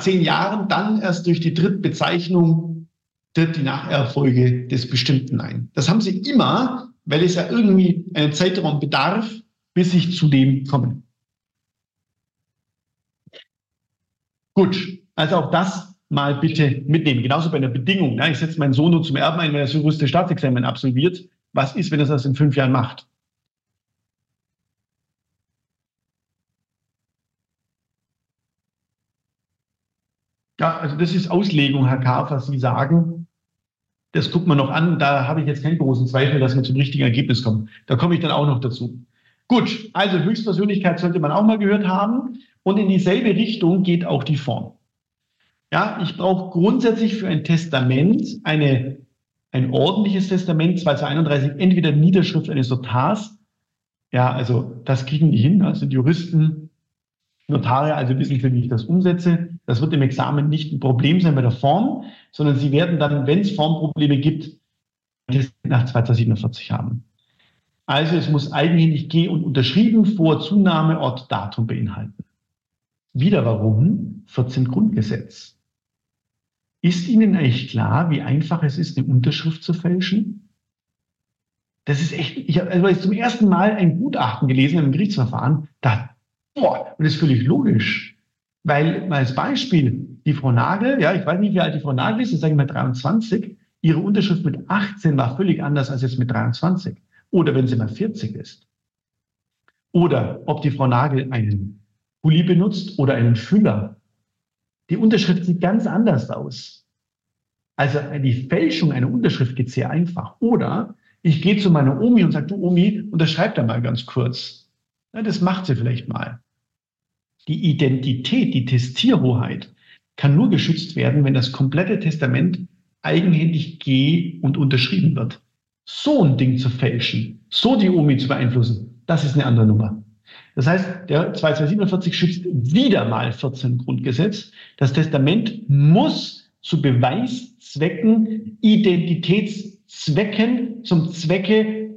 zehn Jahren dann erst durch die Drittbezeichnung tritt die Nacherfolge des Bestimmten ein. Das haben sie immer, weil es ja irgendwie einen Zeitraum bedarf, bis ich zu dem komme. Gut, also auch das mal bitte mitnehmen. Genauso bei einer Bedingung. Ne? Ich setze meinen Sohn nur zum Erben ein, wenn er das juriste Staatsexamen absolviert. Was ist, wenn er das in fünf Jahren macht? Ja, also das ist Auslegung, Herr was Sie sagen. Das guckt man noch an. Da habe ich jetzt keinen großen Zweifel, dass wir zum richtigen Ergebnis kommen. Da komme ich dann auch noch dazu. Gut, also Höchstpersönlichkeit sollte man auch mal gehört haben. Und in dieselbe Richtung geht auch die Form. Ja, ich brauche grundsätzlich für ein Testament eine, ein ordentliches Testament, 231, entweder Niederschrift eines Notars. Ja, also das kriegen die hin, das sind Juristen, Notare also wissen, wie ich das umsetze. Das wird im Examen nicht ein Problem sein bei der Form, sondern Sie werden dann, wenn es Formprobleme gibt, das nach 247 haben. Also es muss eigenhändig G und unterschrieben vor Zunahme, Ort, Datum beinhalten. Wieder warum? 14 Grundgesetz. Ist Ihnen eigentlich klar, wie einfach es ist, eine Unterschrift zu fälschen? Das ist echt, ich habe also zum ersten Mal ein Gutachten gelesen im Gerichtsverfahren, da Boah, und das ist völlig logisch. Weil, mal als Beispiel, die Frau Nagel, ja, ich weiß nicht, wie alt die Frau Nagel ist, das sage ich mal 23, ihre Unterschrift mit 18 war völlig anders als jetzt mit 23. Oder wenn sie mal 40 ist. Oder ob die Frau Nagel einen Pulli benutzt oder einen Füller. Die Unterschrift sieht ganz anders aus. Also die Fälschung einer Unterschrift geht sehr einfach. Oder ich gehe zu meiner Omi und sage, du Omi, unterschreib da mal ganz kurz. Ja, das macht sie vielleicht mal. Die Identität, die Testierhoheit kann nur geschützt werden, wenn das komplette Testament eigenhändig ge- und unterschrieben wird. So ein Ding zu fälschen, so die Omi zu beeinflussen, das ist eine andere Nummer. Das heißt, der 2247 schützt wieder mal 14 Grundgesetz. Das Testament muss zu Beweiszwecken, Identitätszwecken, zum Zwecke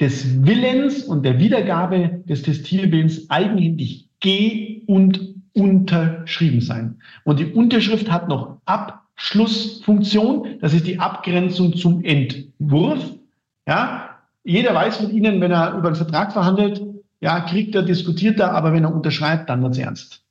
des Willens und der Wiedergabe des Textilbillens eigenhändig ge- und unterschrieben sein. Und die Unterschrift hat noch Abschlussfunktion. Das ist die Abgrenzung zum Entwurf. Ja, jeder weiß mit Ihnen, wenn er über einen Vertrag verhandelt, ja, kriegt er, diskutiert er, aber wenn er unterschreibt, dann wird es ernst.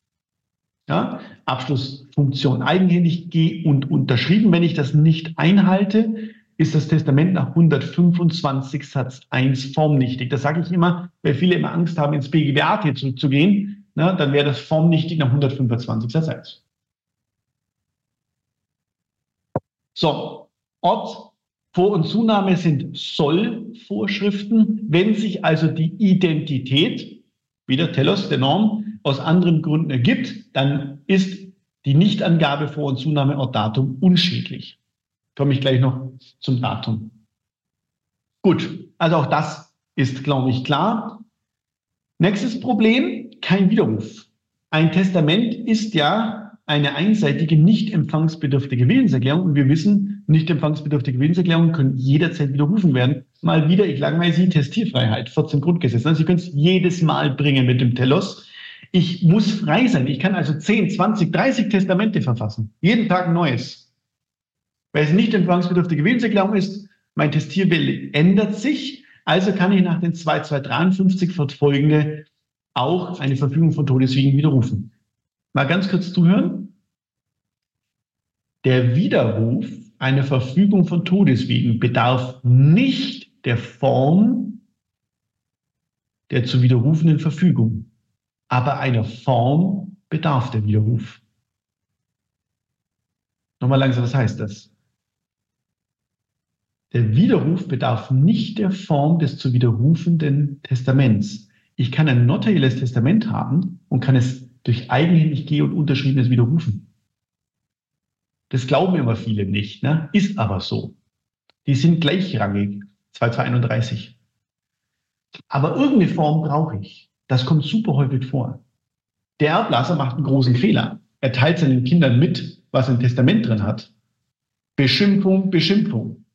Ja, Abschlussfunktion eigenhändig ge- und unterschrieben. Wenn ich das nicht einhalte, ist das Testament nach 125 Satz 1 formnichtig. Das sage ich immer, weil viele immer Angst haben, ins BGBAT zurückzugehen. Na, dann wäre das formnichtig nach 125 Satz 1. So, Ort, Vor- und Zunahme sind Soll-Vorschriften. Wenn sich also die Identität, wie der Telos der Norm, aus anderen Gründen ergibt, dann ist die Nichtangabe Vor- und Zunahme Ort Datum unschädlich komme ich gleich noch zum Datum. Gut, also auch das ist, glaube ich, klar. Nächstes Problem, kein Widerruf. Ein Testament ist ja eine einseitige, nicht empfangsbedürftige Willenserklärung. Und wir wissen, nicht empfangsbedürftige Willenserklärungen können jederzeit widerrufen werden. Mal wieder, ich langweile Sie, Testierfreiheit, 14 Grundgesetze. Also Sie können es jedes Mal bringen mit dem Telos. Ich muss frei sein. Ich kann also 10, 20, 30 Testamente verfassen. Jeden Tag ein neues weil es nicht empfangsbedürftige Willenserklärung ist. Mein Testierwille ändert sich, also kann ich nach den 2253 fortfolgende auch eine Verfügung von Todeswegen widerrufen. Mal ganz kurz zuhören. Der Widerruf einer Verfügung von Todeswegen bedarf nicht der Form der zu widerrufenden Verfügung, aber einer Form bedarf der Widerruf. Nochmal langsam, was heißt das? Der Widerruf bedarf nicht der Form des zu widerrufenden Testaments. Ich kann ein notarielles Testament haben und kann es durch eigenhändig Geh- und Unterschriebenes widerrufen. Das glauben immer viele nicht, ne? ist aber so. Die sind gleichrangig, 2231. Aber irgendeine Form brauche ich. Das kommt super häufig vor. Der Erblasser macht einen großen Fehler. Er teilt seinen Kindern mit, was ein Testament drin hat. Beschimpfung, Beschimpfung.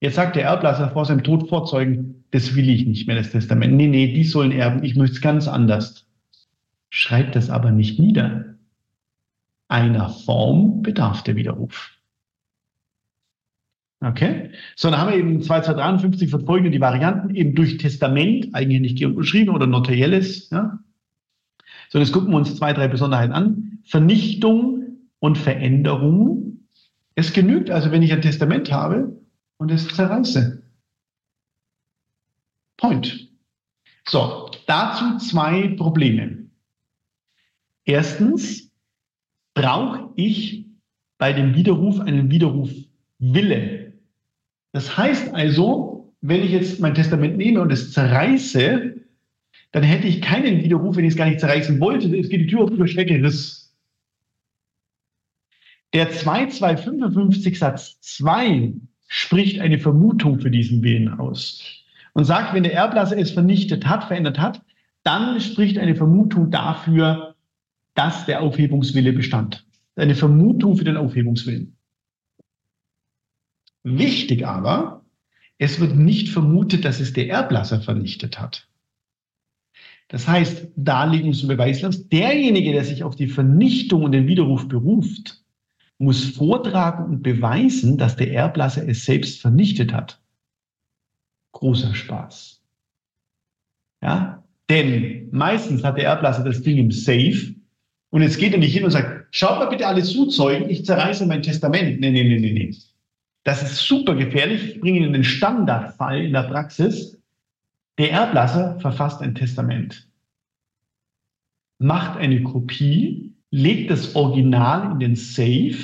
Jetzt sagt der Erblasser vor seinem Tod vorzeugen, das will ich nicht mehr, das Testament. Nee, nee, die sollen erben, ich möchte es ganz anders. Schreibt das aber nicht nieder. einer Form bedarf der Widerruf. Okay? So, dann haben wir eben 2253 verfolgende die Varianten eben durch Testament, eigentlich nicht unterschrieben oder notarielles. Ja? So, jetzt gucken wir uns zwei, drei Besonderheiten an. Vernichtung und Veränderung. Es genügt also, wenn ich ein Testament habe und es zerreiße. Point. So, dazu zwei Probleme. Erstens brauche ich bei dem Widerruf einen Widerrufwille. Das heißt also, wenn ich jetzt mein Testament nehme und es zerreiße, dann hätte ich keinen Widerruf, wenn ich es gar nicht zerreißen wollte. Es geht die Tür auf über Schreckeriss. Der 2255 Satz 2 spricht eine Vermutung für diesen Willen aus und sagt, wenn der Erblasser es vernichtet hat, verändert hat, dann spricht eine Vermutung dafür, dass der Aufhebungswille bestand. Eine Vermutung für den Aufhebungswillen. Wichtig aber, es wird nicht vermutet, dass es der Erblasser vernichtet hat. Das heißt, Darlegungs- und Beweislast, derjenige, der sich auf die Vernichtung und den Widerruf beruft, muss vortragen und beweisen, dass der Erblasser es selbst vernichtet hat großer Spaß. Ja, denn meistens hat der Erblasser das Ding im Safe und jetzt geht er nicht hin und sagt, schaut mal bitte alle zu, Zeugen, ich zerreiße mein Testament. Nee, nee, nee, nee, nee. Das ist super gefährlich. Ich bringe Ihnen den Standardfall in der Praxis. Der Erblasser verfasst ein Testament, macht eine Kopie, legt das Original in den Safe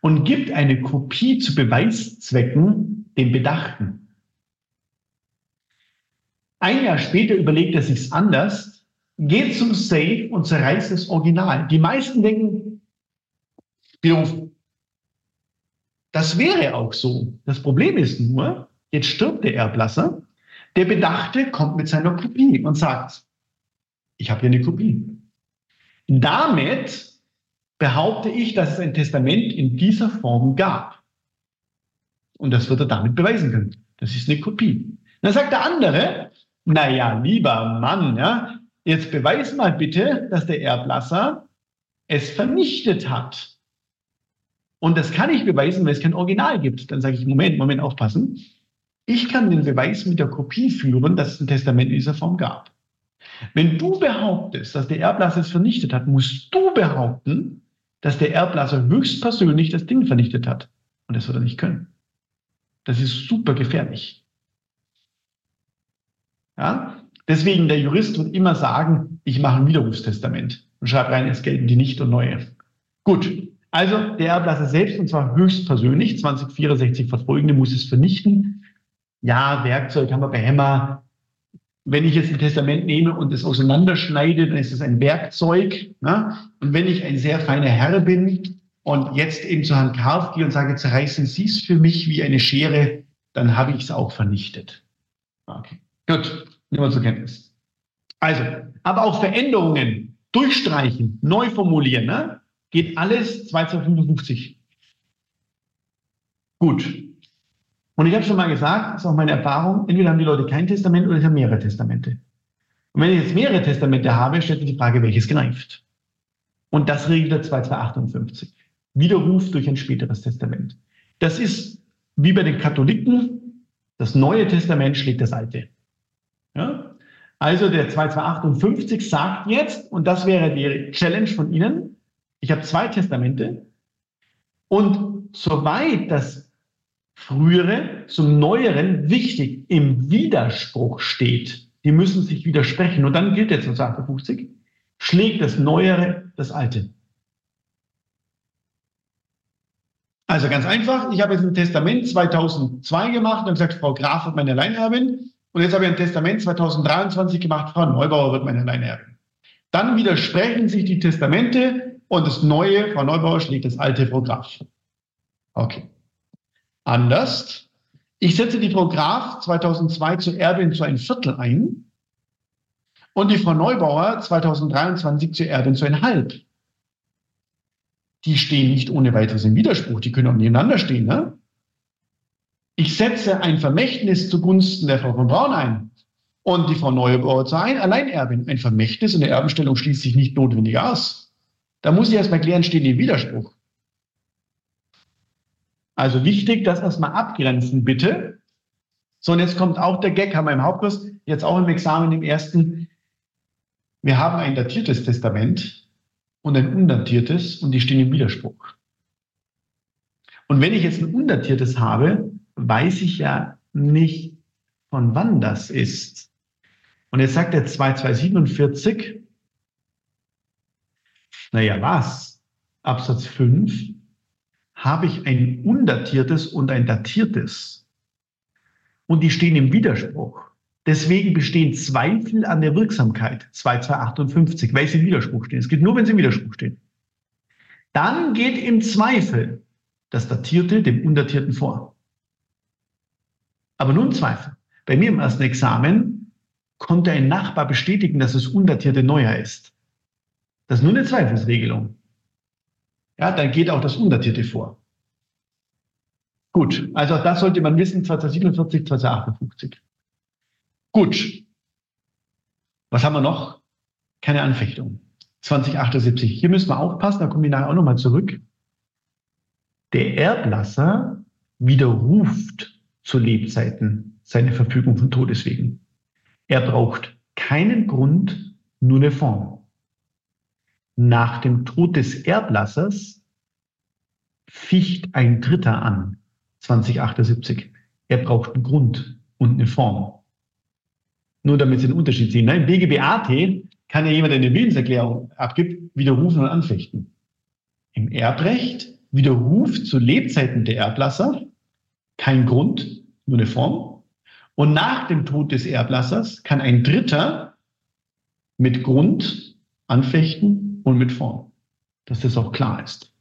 und gibt eine Kopie zu Beweiszwecken dem Bedachten. Ein Jahr später überlegt er sich's anders, geht zum Safe und zerreißt das Original. Die meisten denken, das wäre auch so. Das Problem ist nur, jetzt stirbt der Erblasser, der Bedachte kommt mit seiner Kopie und sagt, ich habe hier eine Kopie. Damit behaupte ich, dass es ein Testament in dieser Form gab. Und das wird er damit beweisen können. Das ist eine Kopie. Dann sagt der andere, naja, lieber Mann, ja, jetzt beweis mal bitte, dass der Erblasser es vernichtet hat. Und das kann ich beweisen, weil es kein Original gibt. Dann sage ich, Moment, Moment, aufpassen. Ich kann den Beweis mit der Kopie führen, dass es ein Testament in dieser Form gab. Wenn du behauptest, dass der Erblasser es vernichtet hat, musst du behaupten, dass der Erblasser höchstpersönlich das Ding vernichtet hat. Und das wird er nicht können. Das ist super gefährlich. Ja? Deswegen, der Jurist wird immer sagen, ich mache ein Widerrufstestament und schreibe rein, es gelten die nicht und neue. Gut, also der Erblasser selbst, und zwar höchstpersönlich, 2064 verfolgende, muss es vernichten. Ja, Werkzeug haben wir bei Hämmer. Wenn ich jetzt ein Testament nehme und es auseinanderschneide, dann ist es ein Werkzeug. Ne? Und wenn ich ein sehr feiner Herr bin und jetzt eben zu Herrn Karf gehe und sage, zerreißen Sie es für mich wie eine Schere, dann habe ich es auch vernichtet. Okay. Gut, nehmen wir zur Kenntnis. Also, aber auch Veränderungen, durchstreichen, neu formulieren, ne? geht alles 2255. Gut. Und ich habe schon mal gesagt, das ist auch meine Erfahrung, entweder haben die Leute kein Testament oder sie haben mehrere Testamente. Und wenn ich jetzt mehrere Testamente habe, stellt sich die Frage, welches greift. Und das regelt der 2258. Widerruf durch ein späteres Testament. Das ist wie bei den Katholiken, das Neue Testament schlägt das Alte. Ja? Also der 2258 sagt jetzt, und das wäre die Challenge von Ihnen, ich habe zwei Testamente und soweit das frühere zum neueren wichtig im Widerspruch steht, die müssen sich widersprechen und dann gilt der 258, schlägt das neuere das alte. Also ganz einfach, ich habe jetzt ein Testament 2002 gemacht und gesagt, Frau Graf wird meine Alleinerbin. Und jetzt habe ich ein Testament 2023 gemacht, Frau Neubauer wird meine Alleinerbin. Dann widersprechen sich die Testamente und das neue, Frau Neubauer schlägt das alte Frau Graf. Okay. Anders. Ich setze die Frau Graf 2002 zur Erbin zu ein Viertel ein und die Frau Neubauer 2023 zur Erbin zu ein Halb. Die stehen nicht ohne weiteres im Widerspruch, die können auch nebeneinander stehen. Ne? Ich setze ein Vermächtnis zugunsten der Frau von Braun ein und die Frau Neubauer zur Alleinerbin. Ein Vermächtnis in der Erbenstellung schließt sich nicht notwendig aus. Da muss ich erstmal klären, steht die Widerspruch. Also wichtig, das erstmal abgrenzen, bitte. So, und jetzt kommt auch der Gag, haben wir im Hauptkurs, jetzt auch im Examen im ersten. Wir haben ein datiertes Testament und ein undatiertes und die stehen im Widerspruch. Und wenn ich jetzt ein undatiertes habe, weiß ich ja nicht, von wann das ist. Und jetzt sagt der 2247, naja, was? Absatz 5 habe ich ein undatiertes und ein datiertes. Und die stehen im Widerspruch. Deswegen bestehen Zweifel an der Wirksamkeit. 2258, weil sie im Widerspruch stehen. Es geht nur, wenn sie im Widerspruch stehen. Dann geht im Zweifel das Datierte dem Undatierten vor. Aber nun Zweifel. Bei mir im ersten Examen konnte ein Nachbar bestätigen, dass das Undatierte neuer ist. Das ist nur eine Zweifelsregelung. Ja, dann geht auch das Undatierte vor. Gut, also das sollte man wissen, 2047, 2058. Gut. Was haben wir noch? Keine Anfechtung. 2078. Hier müssen wir aufpassen, da kommen wir nachher auch nochmal zurück. Der Erblasser widerruft zu Lebzeiten seine Verfügung von Todeswegen. Er braucht keinen Grund, nur eine Form. Nach dem Tod des Erblassers ficht ein Dritter an, 2078. Er braucht einen Grund und eine Form. Nur damit Sie den Unterschied sehen. Im BGBAT kann ja jemand, der eine Willenserklärung abgibt, widerrufen und anfechten. Im Erbrecht widerruft zu Lebzeiten der Erblasser kein Grund, nur eine Form. Und nach dem Tod des Erblassers kann ein Dritter mit Grund anfechten und mit Form. Dass das auch klar ist.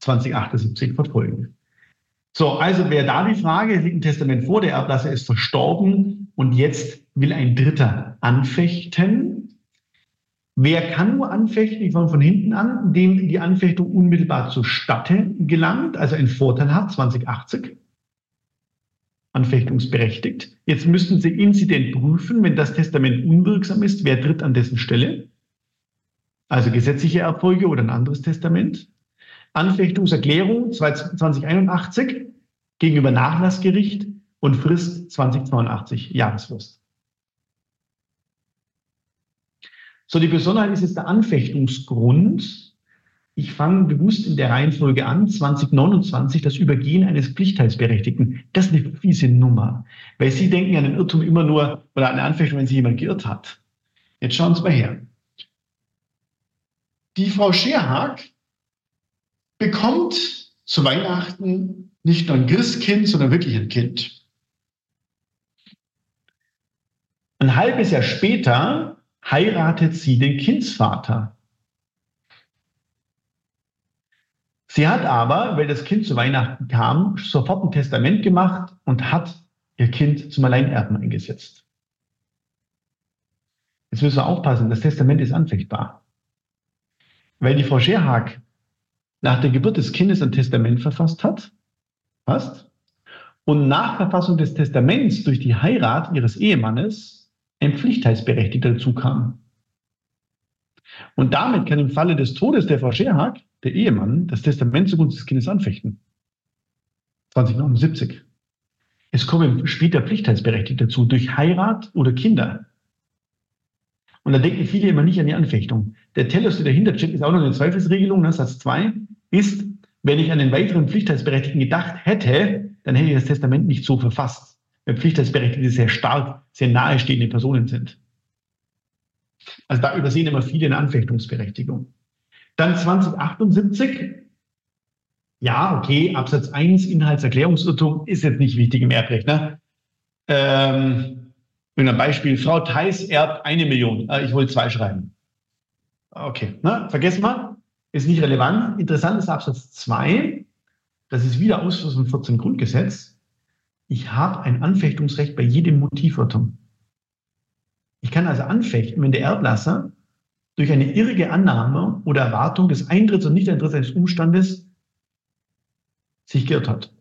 2078 fortfolgende. So, also wäre da die Frage, liegt ein Testament vor, der Erblasser ist verstorben und jetzt will ein Dritter anfechten. Wer kann nur anfechten? Ich fange von hinten an, dem die Anfechtung unmittelbar zustatte gelangt, also einen Vorteil hat, 2080 anfechtungsberechtigt. Jetzt müssten Sie Inzident prüfen, wenn das Testament unwirksam ist, wer tritt an dessen Stelle? Also gesetzliche Erbfolge oder ein anderes Testament. Anfechtungserklärung 2081 gegenüber Nachlassgericht und Frist 2082 Jahresfrist. So, die Besonderheit ist jetzt der Anfechtungsgrund. Ich fange bewusst in der Reihenfolge an, 2029, das Übergehen eines Pflichtteilsberechtigten. Das ist eine fiese Nummer, weil Sie denken an den Irrtum immer nur oder an eine Anfechtung, wenn sich jemand geirrt hat. Jetzt schauen Sie mal her. Die Frau Scherhag bekommt zu Weihnachten nicht nur ein Christkind, sondern wirklich ein Kind. Ein halbes Jahr später heiratet sie den Kindsvater. Sie hat aber, weil das Kind zu Weihnachten kam, sofort ein Testament gemacht und hat ihr Kind zum Alleinerben eingesetzt. Jetzt müssen wir aufpassen, das Testament ist anfechtbar. Weil die Frau Scherhag nach der Geburt des Kindes ein Testament verfasst hat, passt, und nach Verfassung des Testaments durch die Heirat ihres Ehemannes ein Pflichtheitsberechtigter dazu kam. Und damit kann im Falle des Todes der Frau Scherhag der Ehemann das Testament zugunsten des Kindes anfechten. 2079. Es kommen später Pflichtheitsberechtigte dazu durch Heirat oder Kinder. Und da denken viele immer nicht an die Anfechtung. Der Teller, der dahinter steht, ist auch noch eine Zweifelsregelung. Ne? Satz 2 ist, wenn ich an den weiteren Pflichtheitsberechtigten gedacht hätte, dann hätte ich das Testament nicht so verfasst. Weil Pflichtheitsberechtigte sehr stark, sehr nahestehende Personen sind. Also da übersehen immer viele eine Anfechtungsberechtigung. Dann 2078. Ja, okay, Absatz 1, Inhaltserklärungsirrtum ist jetzt nicht wichtig im Erbrecht. Ne? Ähm, ein Beispiel, Frau Theis erbt eine Million. Äh, ich wollte zwei schreiben. Okay, ne? vergessen wir, ist nicht relevant. Interessant ist Absatz 2, das ist wieder Ausschluss vom 14 Grundgesetz. Ich habe ein Anfechtungsrecht bei jedem Motivirrtum. Ich kann also anfechten, wenn der Erblasser durch eine irrige Annahme oder Erwartung des Eintritts und Nicht-Eintritts eines Umstandes sich geirrt hat.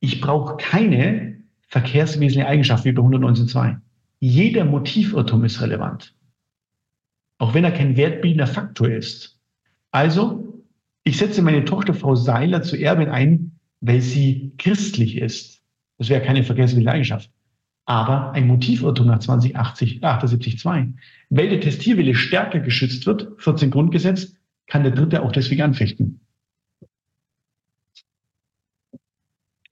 Ich brauche keine verkehrswesentliche Eigenschaft wie bei 119.2. Jeder Motivirrtum ist relevant. auch wenn er kein wertbildender Faktor ist. Also, ich setze meine Tochter Frau Seiler zur Erbin ein, weil sie christlich ist. Das wäre keine verkehrswillige Eigenschaft. Aber ein Motivirrtum nach 2080, 78.2. Weil der Testierwille stärker geschützt wird, 14 Grundgesetz, kann der Dritte auch deswegen anfechten.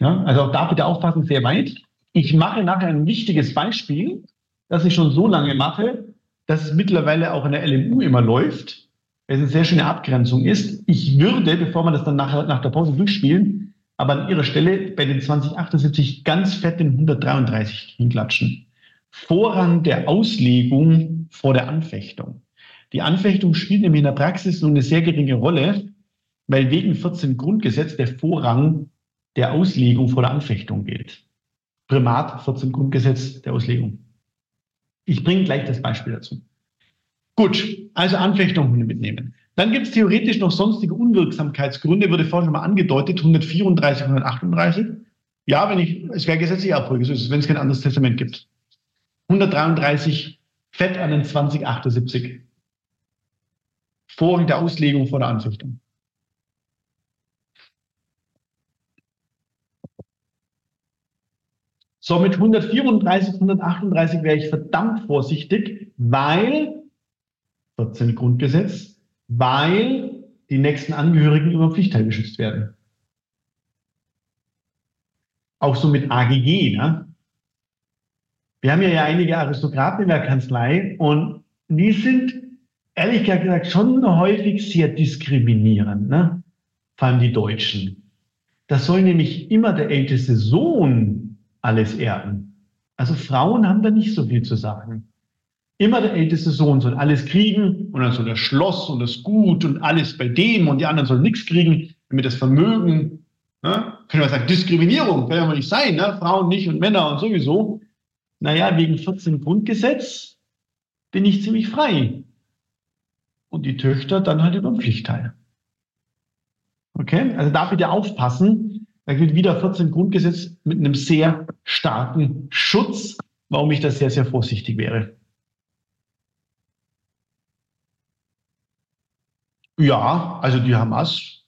Ja, also auch da bitte aufpassen, sehr weit. Ich mache nachher ein wichtiges Beispiel, das ich schon so lange mache, dass es mittlerweile auch in der LMU immer läuft, weil es eine sehr schöne Abgrenzung ist. Ich würde, bevor wir das dann nachher nach der Pause durchspielen, aber an Ihrer Stelle bei den 2078 ganz fett den 133 hinklatschen. Vorrang der Auslegung vor der Anfechtung. Die Anfechtung spielt nämlich in der Praxis nur eine sehr geringe Rolle, weil wegen 14 Grundgesetz der Vorrang der Auslegung vor der Anfechtung gilt. Primat 14 Grundgesetz der Auslegung. Ich bringe gleich das Beispiel dazu. Gut, also Anfechtung mitnehmen. Dann gibt es theoretisch noch sonstige Unwirksamkeitsgründe, wurde vorhin schon mal angedeutet, 134, 138. Ja, wenn ich, es wäre gesetzliche Abfolge, so ist es, wenn es kein anderes Testament gibt. 133 Fett an den 2078. Vorrang der Auslegung vor der Anfechtung. So, mit 134, 138 wäre ich verdammt vorsichtig, weil 14 Grundgesetz, weil die nächsten Angehörigen über Pflichtteil geschützt werden. Auch so mit AGG. Ne? Wir haben ja einige Aristokraten in der Kanzlei und die sind ehrlich gesagt schon häufig sehr diskriminierend, ne? vor allem die Deutschen. Das soll nämlich immer der älteste Sohn alles erben. Also Frauen haben da nicht so viel zu sagen. Immer der älteste Sohn soll alles kriegen und dann soll das Schloss und das Gut und alles bei dem und die anderen sollen nichts kriegen, damit das Vermögen, ne? können wir sagen, Diskriminierung, kann ja mal nicht sein, ne? Frauen nicht und Männer und sowieso. Naja, wegen 14 Grundgesetz bin ich ziemlich frei. Und die Töchter dann halt über den Pflichtteil. Okay, also da bitte aufpassen, da gilt wieder 14 Grundgesetz mit einem sehr starken Schutz, warum ich da sehr, sehr vorsichtig wäre. Ja, also die Hamas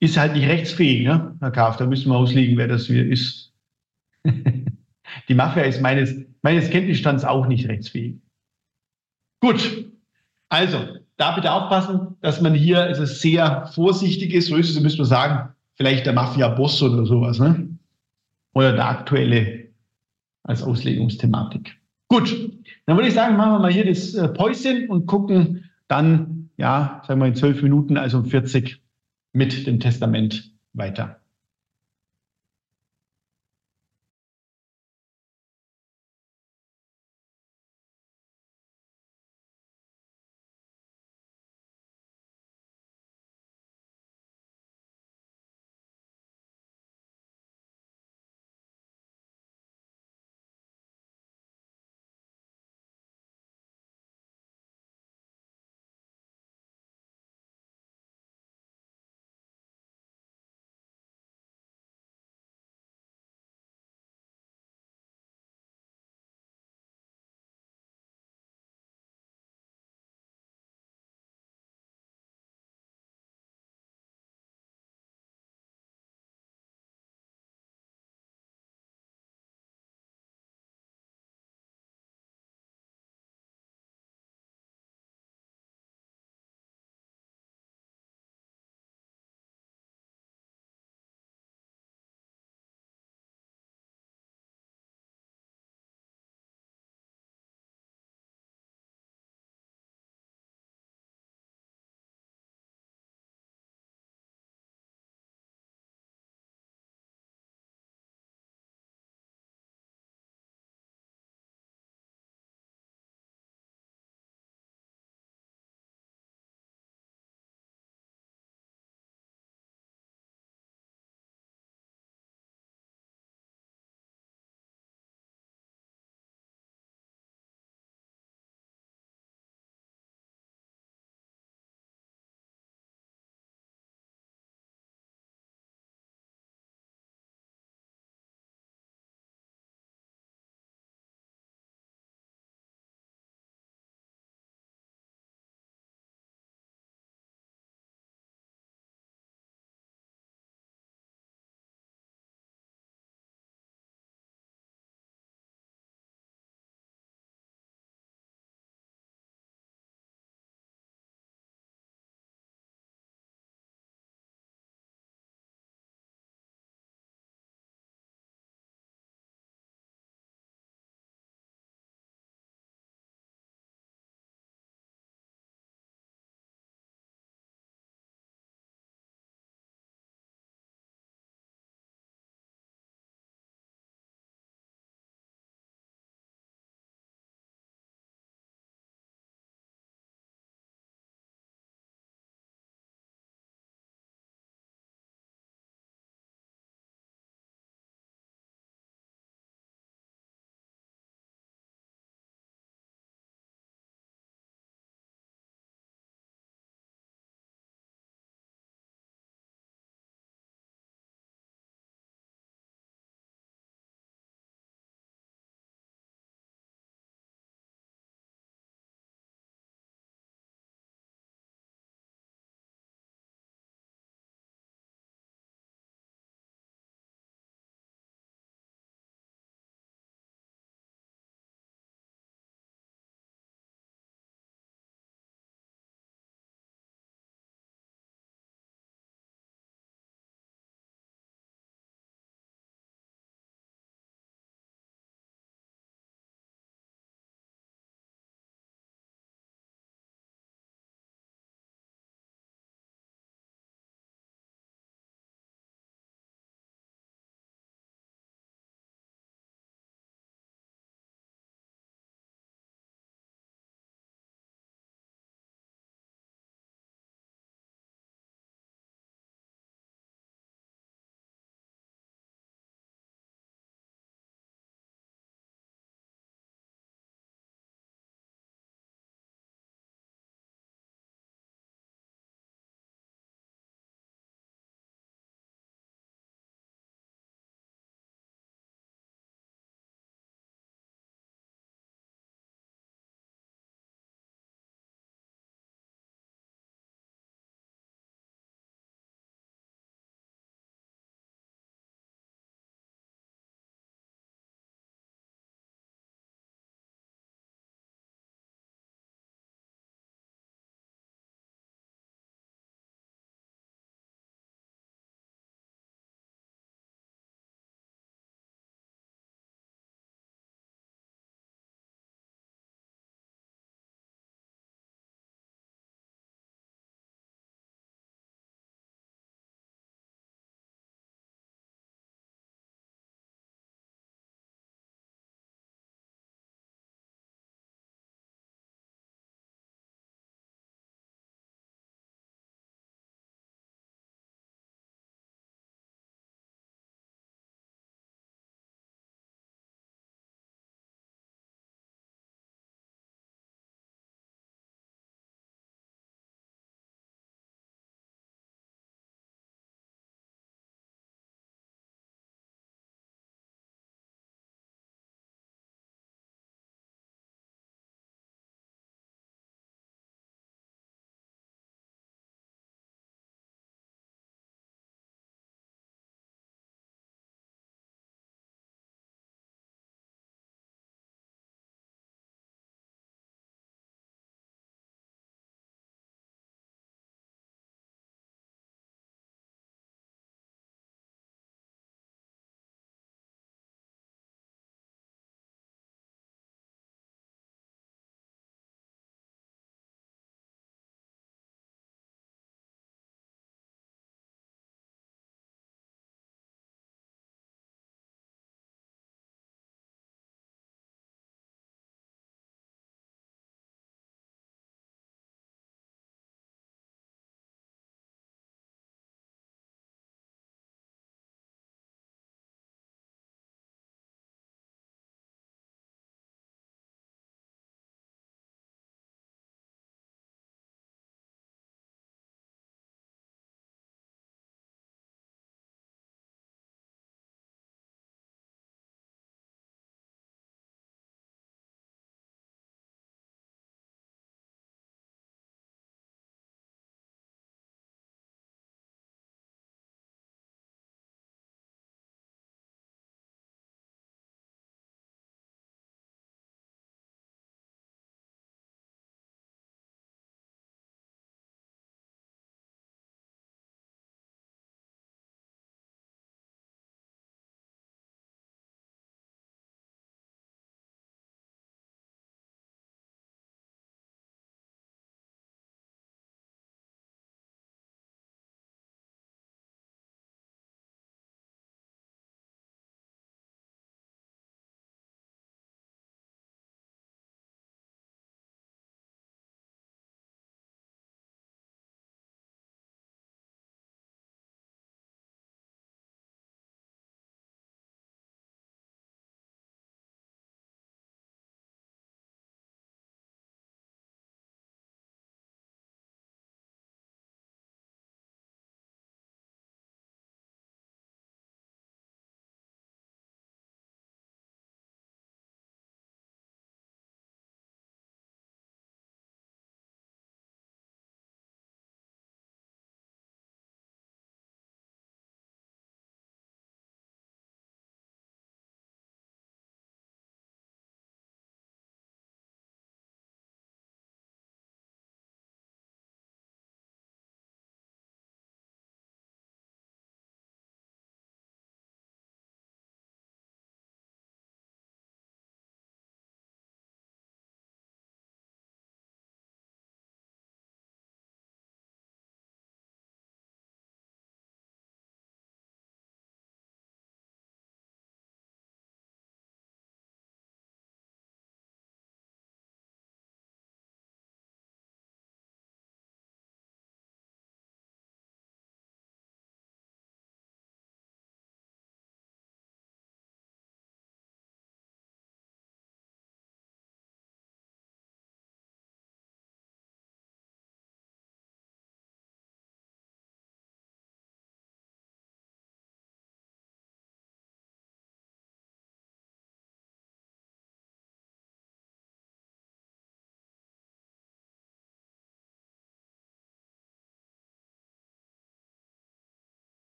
ist halt nicht rechtsfähig, ne? Herr Kaf, da müssen wir auslegen, wer das hier ist. die Mafia ist meines, meines Kenntnisstands auch nicht rechtsfähig. Gut, also da bitte aufpassen, dass man hier also sehr vorsichtig ist. So ist es, müssen wir sagen, vielleicht der Mafia-Boss oder sowas, ne? Oder der aktuelle als Auslegungsthematik. Gut, dann würde ich sagen, machen wir mal hier das äh, Päuschen und gucken dann, ja, sagen wir in zwölf Minuten, also um 40 mit dem Testament weiter.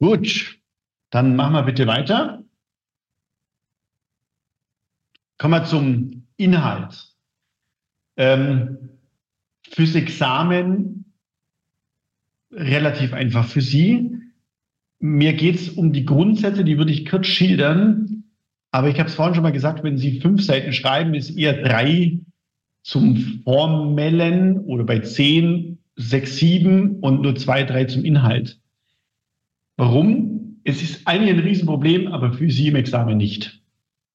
Gut, dann machen wir bitte weiter. Kommen wir zum Inhalt. Ähm, fürs Examen relativ einfach für Sie. Mir geht es um die Grundsätze, die würde ich kurz schildern. Aber ich habe es vorhin schon mal gesagt, wenn Sie fünf Seiten schreiben, ist eher drei zum Formellen oder bei zehn, sechs, sieben und nur zwei, drei zum Inhalt. Warum? Es ist eigentlich ein Riesenproblem, aber für Sie im Examen nicht.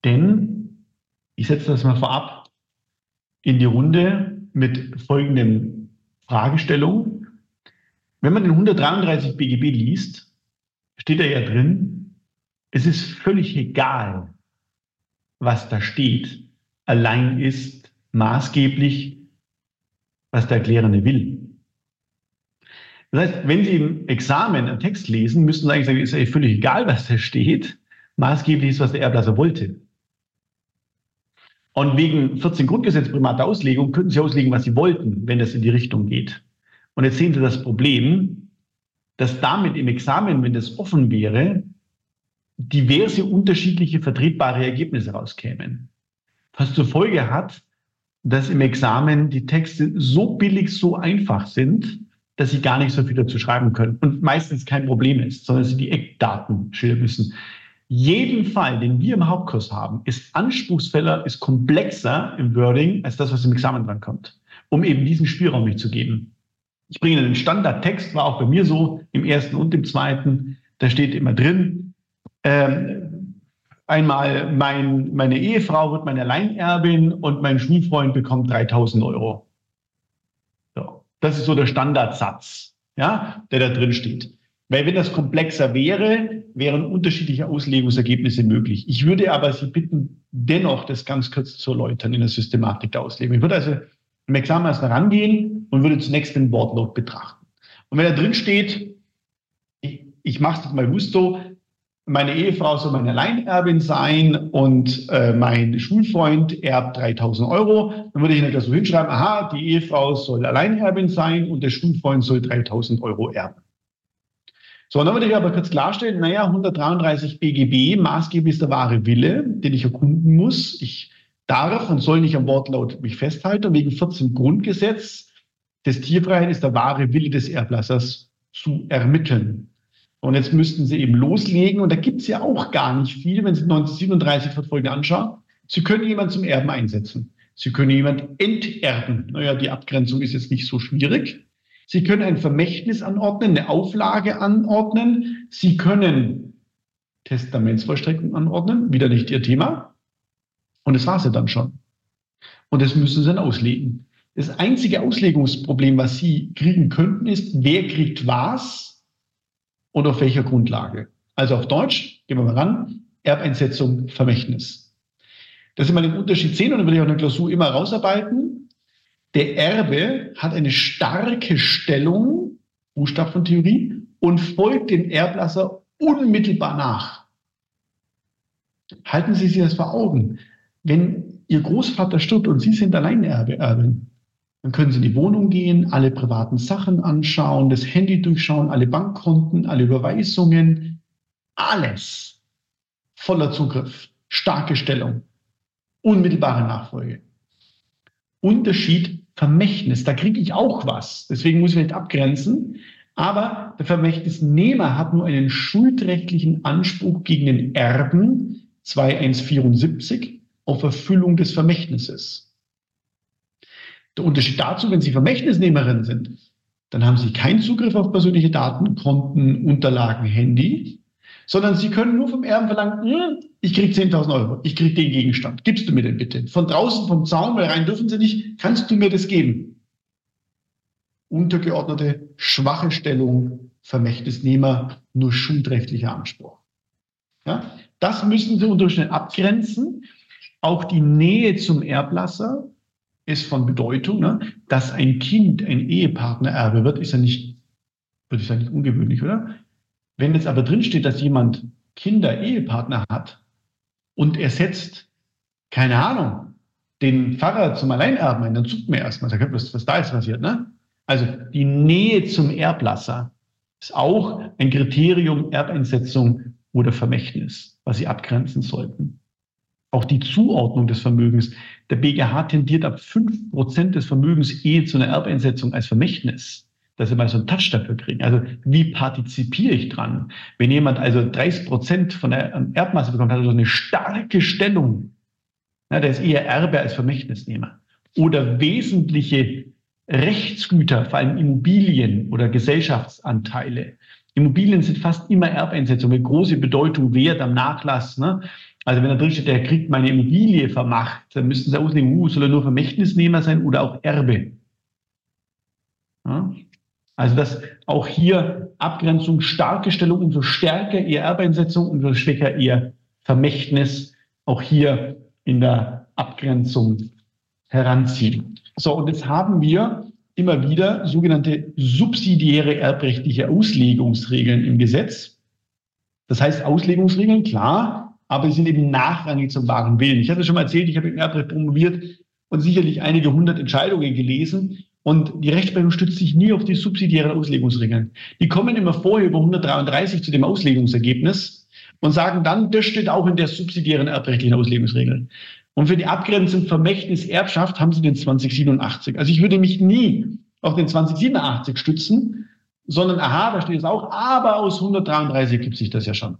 Denn, ich setze das mal vorab in die Runde mit folgenden Fragestellungen. Wenn man den 133 BGB liest, steht da ja drin, es ist völlig egal, was da steht. Allein ist maßgeblich, was der Erklärende will. Das heißt, wenn Sie im Examen einen Text lesen, müssten Sie eigentlich sagen, ist eigentlich völlig egal, was da steht. Maßgeblich ist, was der Erblasser wollte. Und wegen 14 Grundgesetz primater Auslegung könnten Sie auslegen, was Sie wollten, wenn das in die Richtung geht. Und jetzt sehen Sie das Problem, dass damit im Examen, wenn das offen wäre, diverse unterschiedliche vertretbare Ergebnisse rauskämen. Was zur Folge hat, dass im Examen die Texte so billig, so einfach sind, dass sie gar nicht so viel dazu schreiben können und meistens kein Problem ist, sondern sie die Eckdaten schildern müssen. Jeden Fall, den wir im Hauptkurs haben, ist anspruchsvoller, ist komplexer im Wording als das, was im Examen drankommt, um eben diesen Spielraum nicht zu geben. Ich bringe den Standardtext, war auch bei mir so, im ersten und im zweiten, da steht immer drin, ähm, einmal mein, meine Ehefrau wird meine Alleinerbin und mein Schulfreund bekommt 3000 Euro. So, das ist so der Standardsatz, ja, der da drin steht. Weil wenn das komplexer wäre, wären unterschiedliche Auslegungsergebnisse möglich. Ich würde aber Sie bitten, dennoch das ganz kurz zu erläutern in der Systematik der Auslegung. Ich würde also im Examen erst rangehen und würde zunächst den Wortlaut betrachten. Und wenn da drin steht, ich, ich mache es mal gusto, meine Ehefrau soll meine Alleinerbin sein und äh, mein Schulfreund erbt 3000 Euro, dann würde ich nicht so hinschreiben, aha, die Ehefrau soll Alleinerbin sein und der Schulfreund soll 3000 Euro erben. So, und dann würde ich aber kurz klarstellen, naja, 133 BGB, maßgeblich ist der wahre Wille, den ich erkunden muss. Ich darf und soll nicht am Wortlaut mich festhalten. wegen 14 Grundgesetz des Tierfreiheit ist der wahre Wille des Erblassers zu ermitteln. Und jetzt müssten Sie eben loslegen. Und da gibt es ja auch gar nicht viel, wenn Sie 1937 Verfolgen anschauen. Sie können jemanden zum Erben einsetzen. Sie können jemanden enterben. Naja, die Abgrenzung ist jetzt nicht so schwierig. Sie können ein Vermächtnis anordnen, eine Auflage anordnen. Sie können Testamentsvollstreckung anordnen. Wieder nicht Ihr Thema. Und das war sie dann schon. Und das müssen sie dann auslegen. Das einzige Auslegungsproblem, was Sie kriegen könnten, ist, wer kriegt was und auf welcher Grundlage. Also auf Deutsch, gehen wir mal ran, Erbeinsetzung, Vermächtnis. Das ist mal den Unterschied sehen und dann würde ich auch in der Klausur immer rausarbeiten. Der Erbe hat eine starke Stellung, Buchstab von Theorie, und folgt dem Erblasser unmittelbar nach. Halten Sie sich das vor Augen wenn Ihr Großvater stirbt und Sie sind Alleinerbin, dann können Sie in die Wohnung gehen, alle privaten Sachen anschauen, das Handy durchschauen, alle Bankkonten, alle Überweisungen, alles voller Zugriff, starke Stellung, unmittelbare Nachfolge. Unterschied Vermächtnis, da kriege ich auch was. Deswegen muss ich nicht abgrenzen. Aber der Vermächtnisnehmer hat nur einen schuldrechtlichen Anspruch gegen den Erben 2174 auf Erfüllung des Vermächtnisses. Der Unterschied dazu, wenn Sie Vermächtnisnehmerin sind, dann haben Sie keinen Zugriff auf persönliche Daten, Konten, Unterlagen, Handy, sondern Sie können nur vom Erben verlangen, hm, ich kriege 10.000 Euro, ich kriege den Gegenstand, gibst du mir den bitte. Von draußen vom Zaun, weil rein dürfen Sie nicht, kannst du mir das geben. Untergeordnete, schwache Stellung, Vermächtnisnehmer, nur schuldrechtlicher Anspruch. Ja? Das müssen Sie unter Umständen abgrenzen. Auch die Nähe zum Erblasser ist von Bedeutung. Ne? Dass ein Kind ein Ehepartner erbe wird, ist ja nicht, würde ich sagen, nicht ungewöhnlich, oder? Wenn jetzt aber drinsteht, dass jemand Kinder, Ehepartner hat und er setzt, keine Ahnung, den Pfarrer zum Alleinerben ein, dann sucht man erstmal, sagt, was, was da ist passiert. Ne? Also die Nähe zum Erblasser, Ist auch ein Kriterium Erbeinsetzung oder Vermächtnis, was Sie abgrenzen sollten. Auch die Zuordnung des Vermögens. Der BGH tendiert ab fünf Prozent des Vermögens eher zu einer Erbeinsetzung als Vermächtnis dass sie mal so einen Touch dafür kriegen. Also wie partizipiere ich dran? Wenn jemand also 30 Prozent von der Erbmasse bekommt, hat er so eine starke Stellung. Ja, der ist eher Erbe als Vermächtnisnehmer. Oder wesentliche Rechtsgüter, vor allem Immobilien oder Gesellschaftsanteile. Immobilien sind fast immer Erbeinsetzungen mit große Bedeutung, Wert am Nachlass. Ne? Also wenn da drin steht, der kriegt meine Immobilie vermacht, dann müssten Sie auslegen, uh, soll er nur Vermächtnisnehmer sein oder auch Erbe. Ja? Also dass auch hier Abgrenzung, starke Stellung, umso stärker ihr Erbeinsetzung, umso schwächer ihr Vermächtnis, auch hier in der Abgrenzung heranziehen. So, und jetzt haben wir immer wieder sogenannte subsidiäre erbrechtliche Auslegungsregeln im Gesetz. Das heißt, Auslegungsregeln, klar, aber sie sind eben nachrangig zum wahren Willen. Ich hatte schon mal erzählt, ich habe im Erbrecht promoviert und sicherlich einige hundert Entscheidungen gelesen. Und die Rechtsprechung stützt sich nie auf die subsidiären Auslegungsregeln. Die kommen immer vorher über 133 zu dem Auslegungsergebnis und sagen dann, das steht auch in der subsidiären erbrechtlichen Auslegungsregel. Und für die Abgrenzung Vermächtnis-Erbschaft haben sie den 2087. Also ich würde mich nie auf den 2087 stützen, sondern aha, da steht es auch, aber aus 133 gibt sich das ja schon.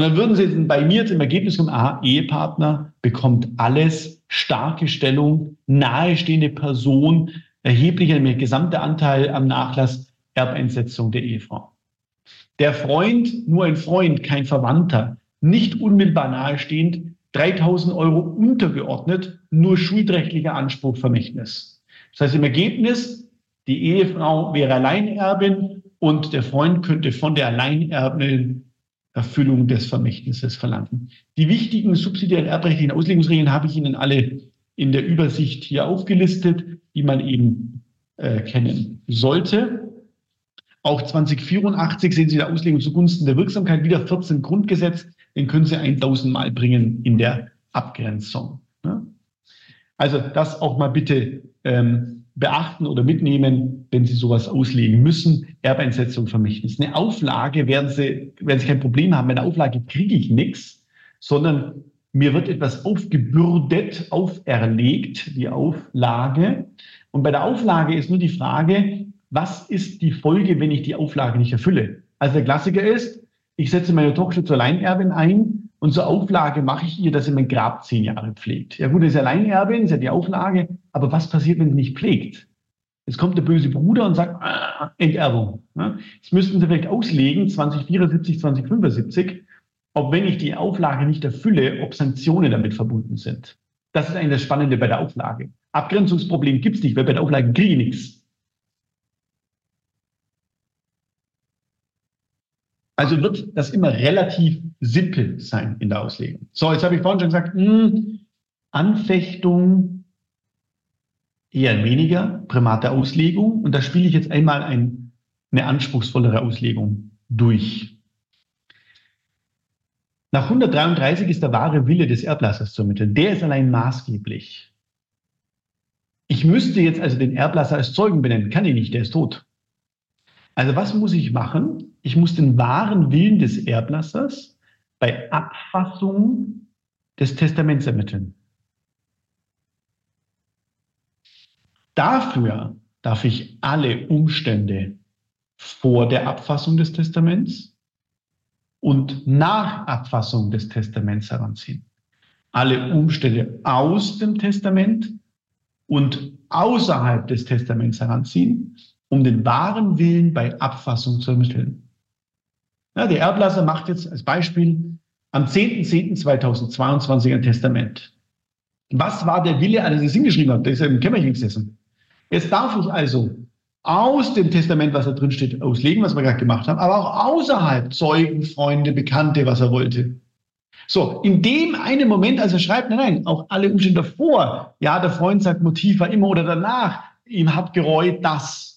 Und dann würden Sie bei mir zum Ergebnis kommen, aha, Ehepartner bekommt alles, starke Stellung, nahestehende Person, erheblicher, nämlich gesamter Anteil am Nachlass, Erbeinsetzung der Ehefrau. Der Freund, nur ein Freund, kein Verwandter, nicht unmittelbar nahestehend, 3000 Euro untergeordnet, nur schuldrechtlicher Anspruch Vermächtnis. Das heißt im Ergebnis, die Ehefrau wäre Alleinerbin und der Freund könnte von der Alleinerbin Erfüllung des Vermächtnisses verlangen. Die wichtigen subsidiären erbrechtlichen Auslegungsregeln habe ich Ihnen alle in der Übersicht hier aufgelistet, die man eben äh, kennen sollte. Auch 2084 sehen Sie der Auslegung zugunsten der Wirksamkeit wieder 14 Grundgesetz, den können Sie 1000 Mal bringen in der Abgrenzung. Ne? Also das auch mal bitte ähm, beachten oder mitnehmen, wenn Sie sowas auslegen müssen. Erbeinsetzung, Vermächtnis. Eine Auflage werden Sie, werden Sie kein Problem haben. Bei einer Auflage kriege ich nichts, sondern mir wird etwas aufgebürdet, auferlegt, die Auflage. Und bei der Auflage ist nur die Frage, was ist die Folge, wenn ich die Auflage nicht erfülle? Also der Klassiker ist, ich setze meine Tochter zur Alleinerbin ein und zur Auflage mache ich ihr, dass sie mein Grab zehn Jahre pflegt. Ja gut, das ist Alleinerbin, ist ja die Auflage. Aber was passiert, wenn sie nicht pflegt? Jetzt kommt der böse Bruder und sagt, ah, Enterbung. Ja, jetzt müssten Sie vielleicht auslegen, 2074, 2075, ob wenn ich die Auflage nicht erfülle, ob Sanktionen damit verbunden sind. Das ist eigentlich das Spannende bei der Auflage. Abgrenzungsproblem gibt's nicht, weil bei der Auflage kriege ich nichts. Also wird das immer relativ simpel sein in der Auslegung. So, jetzt habe ich vorhin schon gesagt, mh, hm, Anfechtung eher weniger, Primat der Auslegung. Und da spiele ich jetzt einmal ein, eine anspruchsvollere Auslegung durch. Nach 133 ist der wahre Wille des Erblassers zu ermitteln. Der ist allein maßgeblich. Ich müsste jetzt also den Erblasser als Zeugen benennen. Kann ich nicht, der ist tot. Also was muss ich machen? Ich muss den wahren Willen des Erblassers bei Abfassung des Testaments ermitteln. Dafür darf ich alle Umstände vor der Abfassung des Testaments und nach Abfassung des Testaments heranziehen. Alle Umstände aus dem Testament und außerhalb des Testaments heranziehen um den wahren Willen bei Abfassung zu ermitteln. Ja, der Erblasser macht jetzt als Beispiel am 10.10.2022 ein Testament. Was war der Wille, als er es hingeschrieben hat? Der ist ja im Kämmerchen gesessen. Jetzt darf ich also aus dem Testament, was da drin steht, auslegen, was wir gerade gemacht haben, aber auch außerhalb Zeugen, Freunde, Bekannte, was er wollte. So, in dem einen Moment, als er schreibt, nein, nein, auch alle Umstände davor, ja, der Freund sagt, Motiv war immer oder danach, ihm hat gereut das.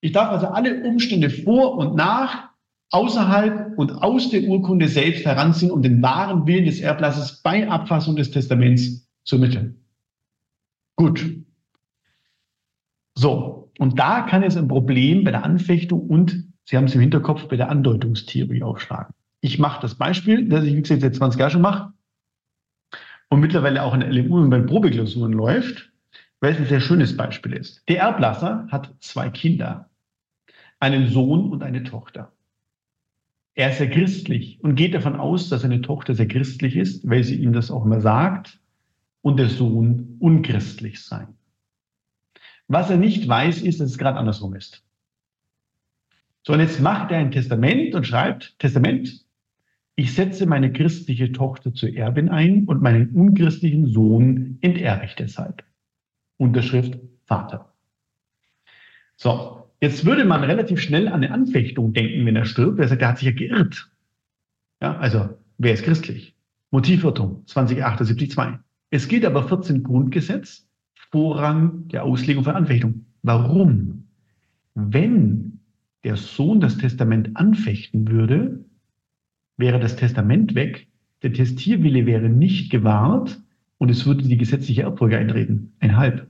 Ich darf also alle Umstände vor und nach, außerhalb und aus der Urkunde selbst heranziehen, um den wahren Willen des Erblasses bei Abfassung des Testaments zu ermitteln. Gut. So, Und da kann es ein Problem bei der Anfechtung und, Sie haben es im Hinterkopf, bei der Andeutungstheorie aufschlagen. Ich mache das Beispiel, das ich, wie gesagt, seit 20 Jahren schon mache und mittlerweile auch in der LMU und bei Probeklausuren läuft, weil es ein sehr schönes Beispiel ist. Der Erblasser hat zwei Kinder, einen Sohn und eine Tochter. Er ist sehr christlich und geht davon aus, dass seine Tochter sehr christlich ist, weil sie ihm das auch immer sagt, und der Sohn unchristlich sei. Was er nicht weiß, ist, dass es gerade andersrum ist. So, und jetzt macht er ein Testament und schreibt, Testament, ich setze meine christliche Tochter zur Erbin ein und meinen unchristlichen Sohn enterbe ich deshalb. Unterschrift Vater. So, jetzt würde man relativ schnell an eine Anfechtung denken, wenn er stirbt. Er sagt, er hat sich ja geirrt. Ja, also, wer ist christlich? Motivirrtum 2078.2. Es gilt aber 14 Grundgesetz, Vorrang der Auslegung von Anfechtung. Warum? Wenn der Sohn das Testament anfechten würde, wäre das Testament weg, der Testierwille wäre nicht gewahrt und es würde die gesetzliche Erbfolge eintreten. Ein Halb.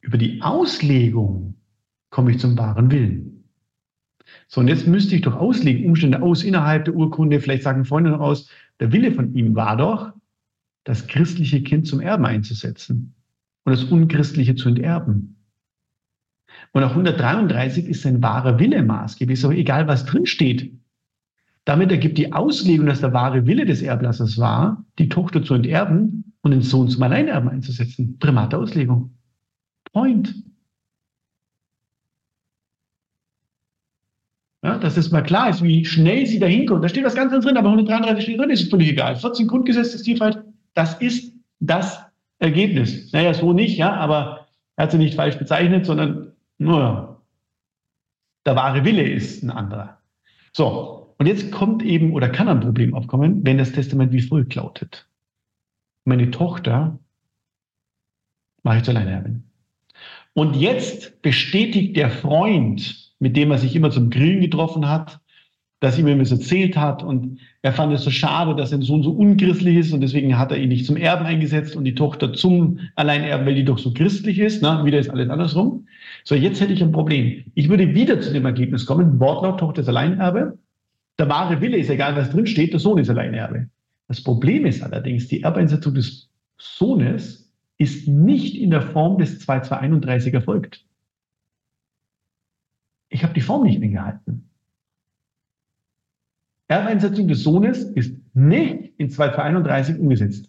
Über die Auslegung komme ich zum wahren Willen. So, und jetzt müsste ich doch auslegen, Umstände aus innerhalb der Urkunde, vielleicht sagen Freunde noch aus, der Wille von ihm war doch, das christliche Kind zum Erben einzusetzen und das unchristliche zu enterben. Und auch 133 ist sein wahrer Wille maßgeblich, auch egal, was drin steht. Damit ergibt die Auslegung, dass der wahre Wille des Erblassers war, die Tochter zu enterben und den Sohn zum Alleinerben einzusetzen. Primate Auslegung. Point. Ja, dass es mal klar ist, wie schnell sie da hinkommt. Da steht was ganz anderes drin, aber 133 steht drin, ist völlig egal. 14 Grundgesetz des Tierfalt, das ist das Ergebnis. Naja, so nicht, ja, aber er hat sie nicht falsch bezeichnet, sondern nur der wahre Wille ist ein anderer. So, und jetzt kommt eben oder kann ein Problem aufkommen, wenn das Testament wie folgt lautet. Meine Tochter mache ich zur Alleinerbin. Und jetzt bestätigt der Freund, mit dem er sich immer zum Grillen getroffen hat, dass ihm das erzählt hat und er fand es so schade, dass sein Sohn so unchristlich ist und deswegen hat er ihn nicht zum Erben eingesetzt und die Tochter zum Alleinerben, weil die doch so christlich ist. Na, wieder ist alles andersrum. So, jetzt hätte ich ein Problem. Ich würde wieder zu dem Ergebnis kommen, Wortlaut, Tochter ist Alleinerbe. Der wahre Wille ist egal, was drin steht, der Sohn ist Alleinerbe. Das Problem ist allerdings, die Erbeinsetzung des Sohnes ist nicht in der Form des 2231 erfolgt. Ich habe die Form nicht eingehalten. Erbeinsetzung des Sohnes ist nicht in 2231 umgesetzt.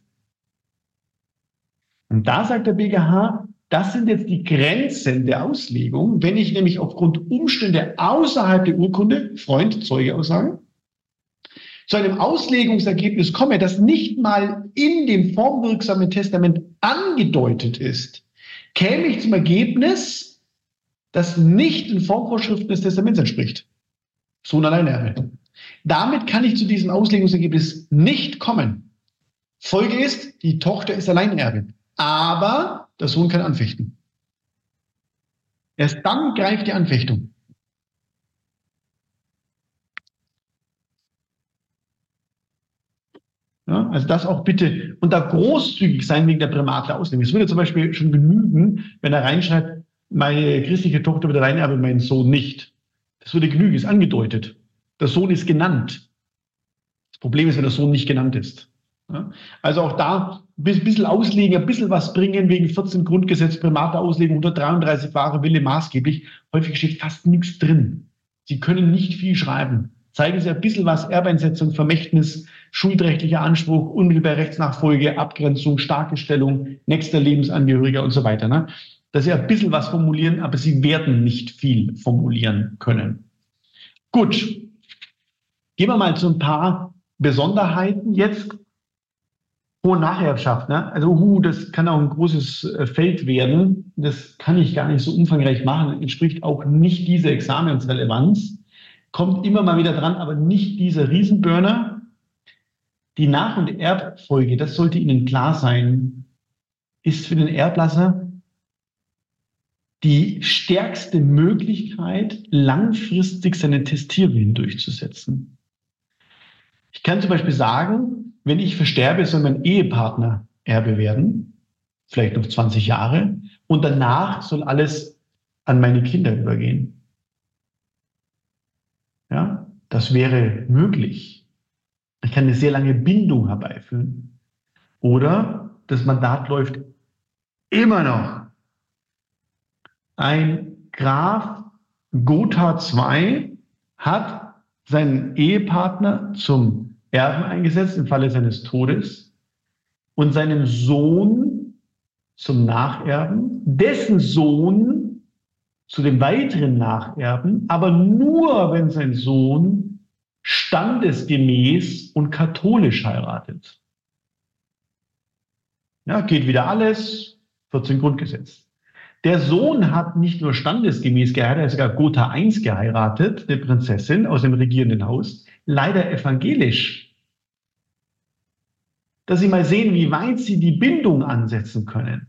Und da sagt der BGH, das sind jetzt die Grenzen der Auslegung, wenn ich nämlich aufgrund Umstände außerhalb der Urkunde, Freund, Zeuge aussagen, zu einem Auslegungsergebnis komme, das nicht mal in dem formwirksamen Testament angedeutet ist, käme ich zum Ergebnis, das nicht den Formvorschriften des Testaments entspricht. Sohn Alleinerbe. Damit kann ich zu diesem Auslegungsergebnis nicht kommen. Folge ist, die Tochter ist Alleinerbin. Aber der Sohn kann anfechten. Erst dann greift die Anfechtung. Ja, also das auch bitte und da großzügig sein wegen der Primate Auslegung. Es würde zum Beispiel schon genügen, wenn er reinschreibt, meine christliche Tochter wird reinerbe, mein Sohn nicht. Das würde genügen, ist angedeutet. Der Sohn ist genannt. Das Problem ist, wenn der Sohn nicht genannt ist. Also auch da ein bisschen auslegen, ein bisschen was bringen wegen 14 Grundgesetz, Primate Auslegung, 133 wahre Wille maßgeblich. Häufig steht fast nichts drin. Sie können nicht viel schreiben. Zeigen Sie ein bisschen was, Erbeinsetzung, Vermächtnis, schuldrechtlicher Anspruch, unmittelbare Rechtsnachfolge, Abgrenzung, starke Stellung, nächster Lebensangehöriger und so weiter. Ne? Dass Sie ein bisschen was formulieren, aber Sie werden nicht viel formulieren können. Gut. Gehen wir mal zu ein paar Besonderheiten jetzt Hohe Nachherrschaft, ne? Also, uh, das kann auch ein großes äh, Feld werden. Das kann ich gar nicht so umfangreich machen. Entspricht auch nicht dieser Examensrelevanz. Kommt immer mal wieder dran, aber nicht dieser Riesenburner. Die Nach- und Erbfolge, das sollte Ihnen klar sein, ist für den Erblasser die stärkste Möglichkeit, langfristig seine Testierwillen durchzusetzen. Ich kann zum Beispiel sagen, wenn ich versterbe, soll mein Ehepartner Erbe werden, vielleicht noch 20 Jahre, und danach soll alles an meine Kinder übergehen. Ja, das wäre möglich. Ich kann eine sehr lange Bindung herbeiführen. Oder das Mandat läuft immer noch. Ein Graf Gotha II hat seinen Ehepartner zum Erben eingesetzt im Falle seines Todes und seinen Sohn zum Nacherben, dessen Sohn zu dem weiteren Nacherben, aber nur wenn sein Sohn standesgemäß und katholisch heiratet. Ja, geht wieder alles, 14 Grundgesetz. Der Sohn hat nicht nur standesgemäß geheiratet, er hat sogar Gotha I geheiratet, eine Prinzessin aus dem regierenden Haus, leider evangelisch. Dass Sie mal sehen, wie weit Sie die Bindung ansetzen können.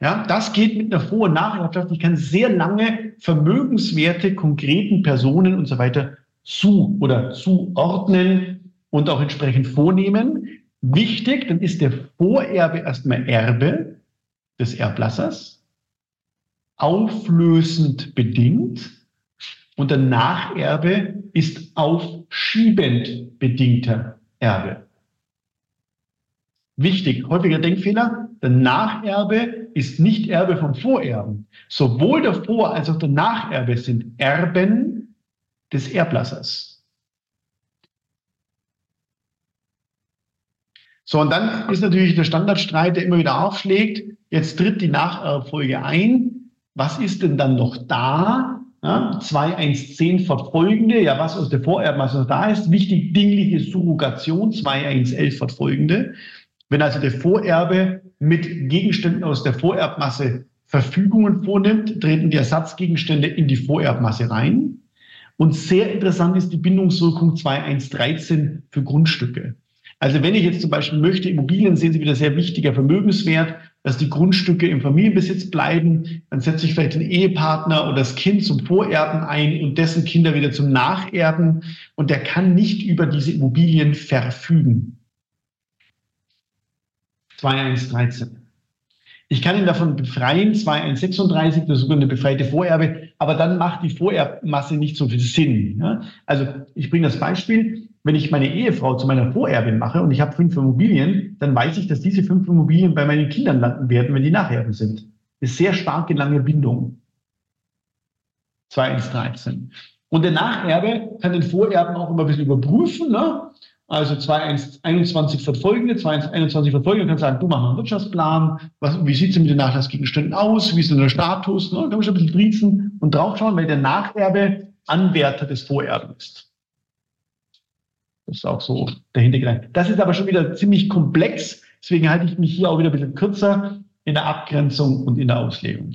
Ja, das geht mit einer und Nacherbschaft. Ich kann sehr lange Vermögenswerte konkreten Personen und so weiter zu oder zuordnen und auch entsprechend vornehmen. Wichtig, dann ist der Vorerbe erstmal Erbe des Erblassers, auflösend bedingt und der Nacherbe ist aufschiebend bedingter Erbe. Wichtig, häufiger Denkfehler, der Nacherbe ist nicht Erbe vom Vorerben. Sowohl der Vor- als auch der Nacherbe sind Erben des Erblassers. So, und dann ist natürlich der Standardstreit, der immer wieder aufschlägt. Jetzt tritt die Nacherbfolge ein. Was ist denn dann noch da? Ja, 2.1.10 verfolgende, ja, was aus der Vorerbenmasse noch da ist. Wichtig, dingliche Surrogation, 2.1.11 verfolgende. Wenn also der Vorerbe mit Gegenständen aus der Vorerbmasse Verfügungen vornimmt, treten die Ersatzgegenstände in die Vorerbmasse rein. Und sehr interessant ist die Bindungswirkung 2.1.13 für Grundstücke. Also wenn ich jetzt zum Beispiel möchte, Immobilien sehen Sie wieder sehr wichtiger Vermögenswert, dass die Grundstücke im Familienbesitz bleiben, dann setze ich vielleicht den Ehepartner oder das Kind zum Vorerben ein und dessen Kinder wieder zum Nacherben und der kann nicht über diese Immobilien verfügen. 2.1.13. Ich kann ihn davon befreien, 2.1.36, das sogenannte befreite Vorerbe, aber dann macht die Vorerbmasse nicht so viel Sinn. Also ich bringe das Beispiel, wenn ich meine Ehefrau zu meiner Vorerbin mache und ich habe fünf Immobilien, dann weiß ich, dass diese fünf Immobilien bei meinen Kindern landen werden, wenn die Nacherben sind. Ist sehr starke lange Bindung. 2.1.13. Und der Nacherbe kann den Vorerben auch immer ein bisschen überprüfen. Ne? Also 2.1.21 verfolgende, 2.1.21 verfolgende, kann sagen, du mach mal einen Wirtschaftsplan, was, wie sieht es mit den Nachlassgegenständen aus, wie ist denn der Status, ne? kann man schon ein bisschen triezen und draufschauen, weil der Nacherbe Anwärter des Vorerben ist. Das ist auch so der Hintergedanke. Das ist aber schon wieder ziemlich komplex. Deswegen halte ich mich hier auch wieder ein bisschen kürzer in der Abgrenzung und in der Auslegung.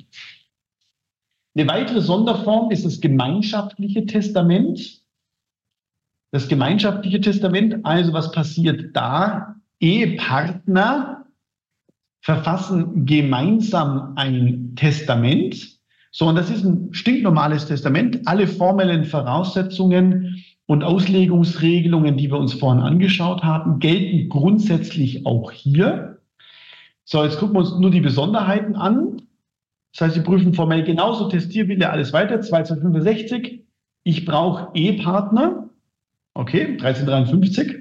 Eine weitere Sonderform ist das gemeinschaftliche Testament. Das gemeinschaftliche Testament, also was passiert da? Ehepartner verfassen gemeinsam ein Testament. So, und das ist ein stinknormales Testament. Alle formellen Voraussetzungen und Auslegungsregelungen, die wir uns vorhin angeschaut haben, gelten grundsätzlich auch hier. So, jetzt gucken wir uns nur die Besonderheiten an. Das heißt, Sie prüfen formell genauso, Testierwille, alles weiter, 2265. Ich brauche Ehepartner. Okay, 1353.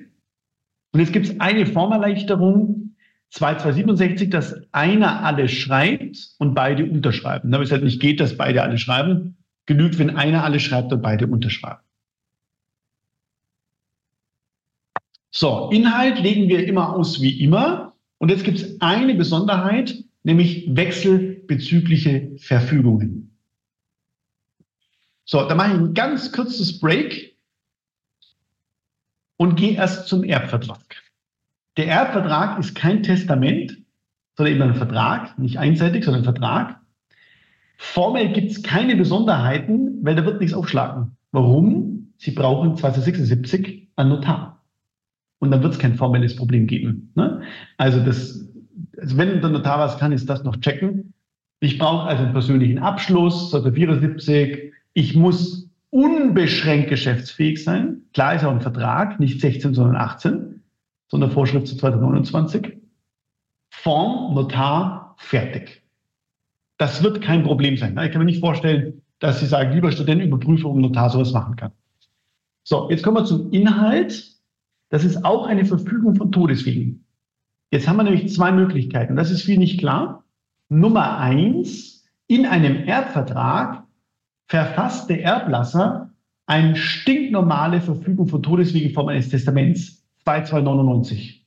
Und jetzt gibt es eine Formerleichterung, 2267, dass einer alles schreibt und beide unterschreiben. Wenn es halt nicht geht, dass beide alle schreiben, genügt, wenn einer alles schreibt und beide unterschreiben. So, Inhalt legen wir immer aus wie immer. Und jetzt gibt es eine Besonderheit, nämlich wechselbezügliche Verfügungen. So, da mache ich ein ganz kurzes Break und gehe erst zum Erbvertrag. Der Erbvertrag ist kein Testament, sondern eben ein Vertrag, nicht einseitig, sondern ein Vertrag. Formell gibt es keine Besonderheiten, weil da wird nichts aufschlagen. Warum? Sie brauchen 276 einen Notar und dann wird es kein formelles Problem geben. Ne? Also, das, also wenn der Notar was kann, ist das noch checken. Ich brauche also einen persönlichen Abschluss, Seite 74. Ich muss unbeschränkt geschäftsfähig sein. Klar ist auch ein Vertrag, nicht 16, sondern 18, sondern Vorschrift zu 2029. Form, Notar, fertig. Das wird kein Problem sein. Ich kann mir nicht vorstellen, dass Sie sagen, lieber Student, überprüfe, ob ein Notar sowas machen kann. So, jetzt kommen wir zum Inhalt. Das ist auch eine Verfügung von Todeswegen. Jetzt haben wir nämlich zwei Möglichkeiten. Das ist viel nicht klar. Nummer eins, in einem Erbvertrag verfasst der Erblasser eine stinknormale Verfügung von Todeswegen in Form eines Testaments 2299.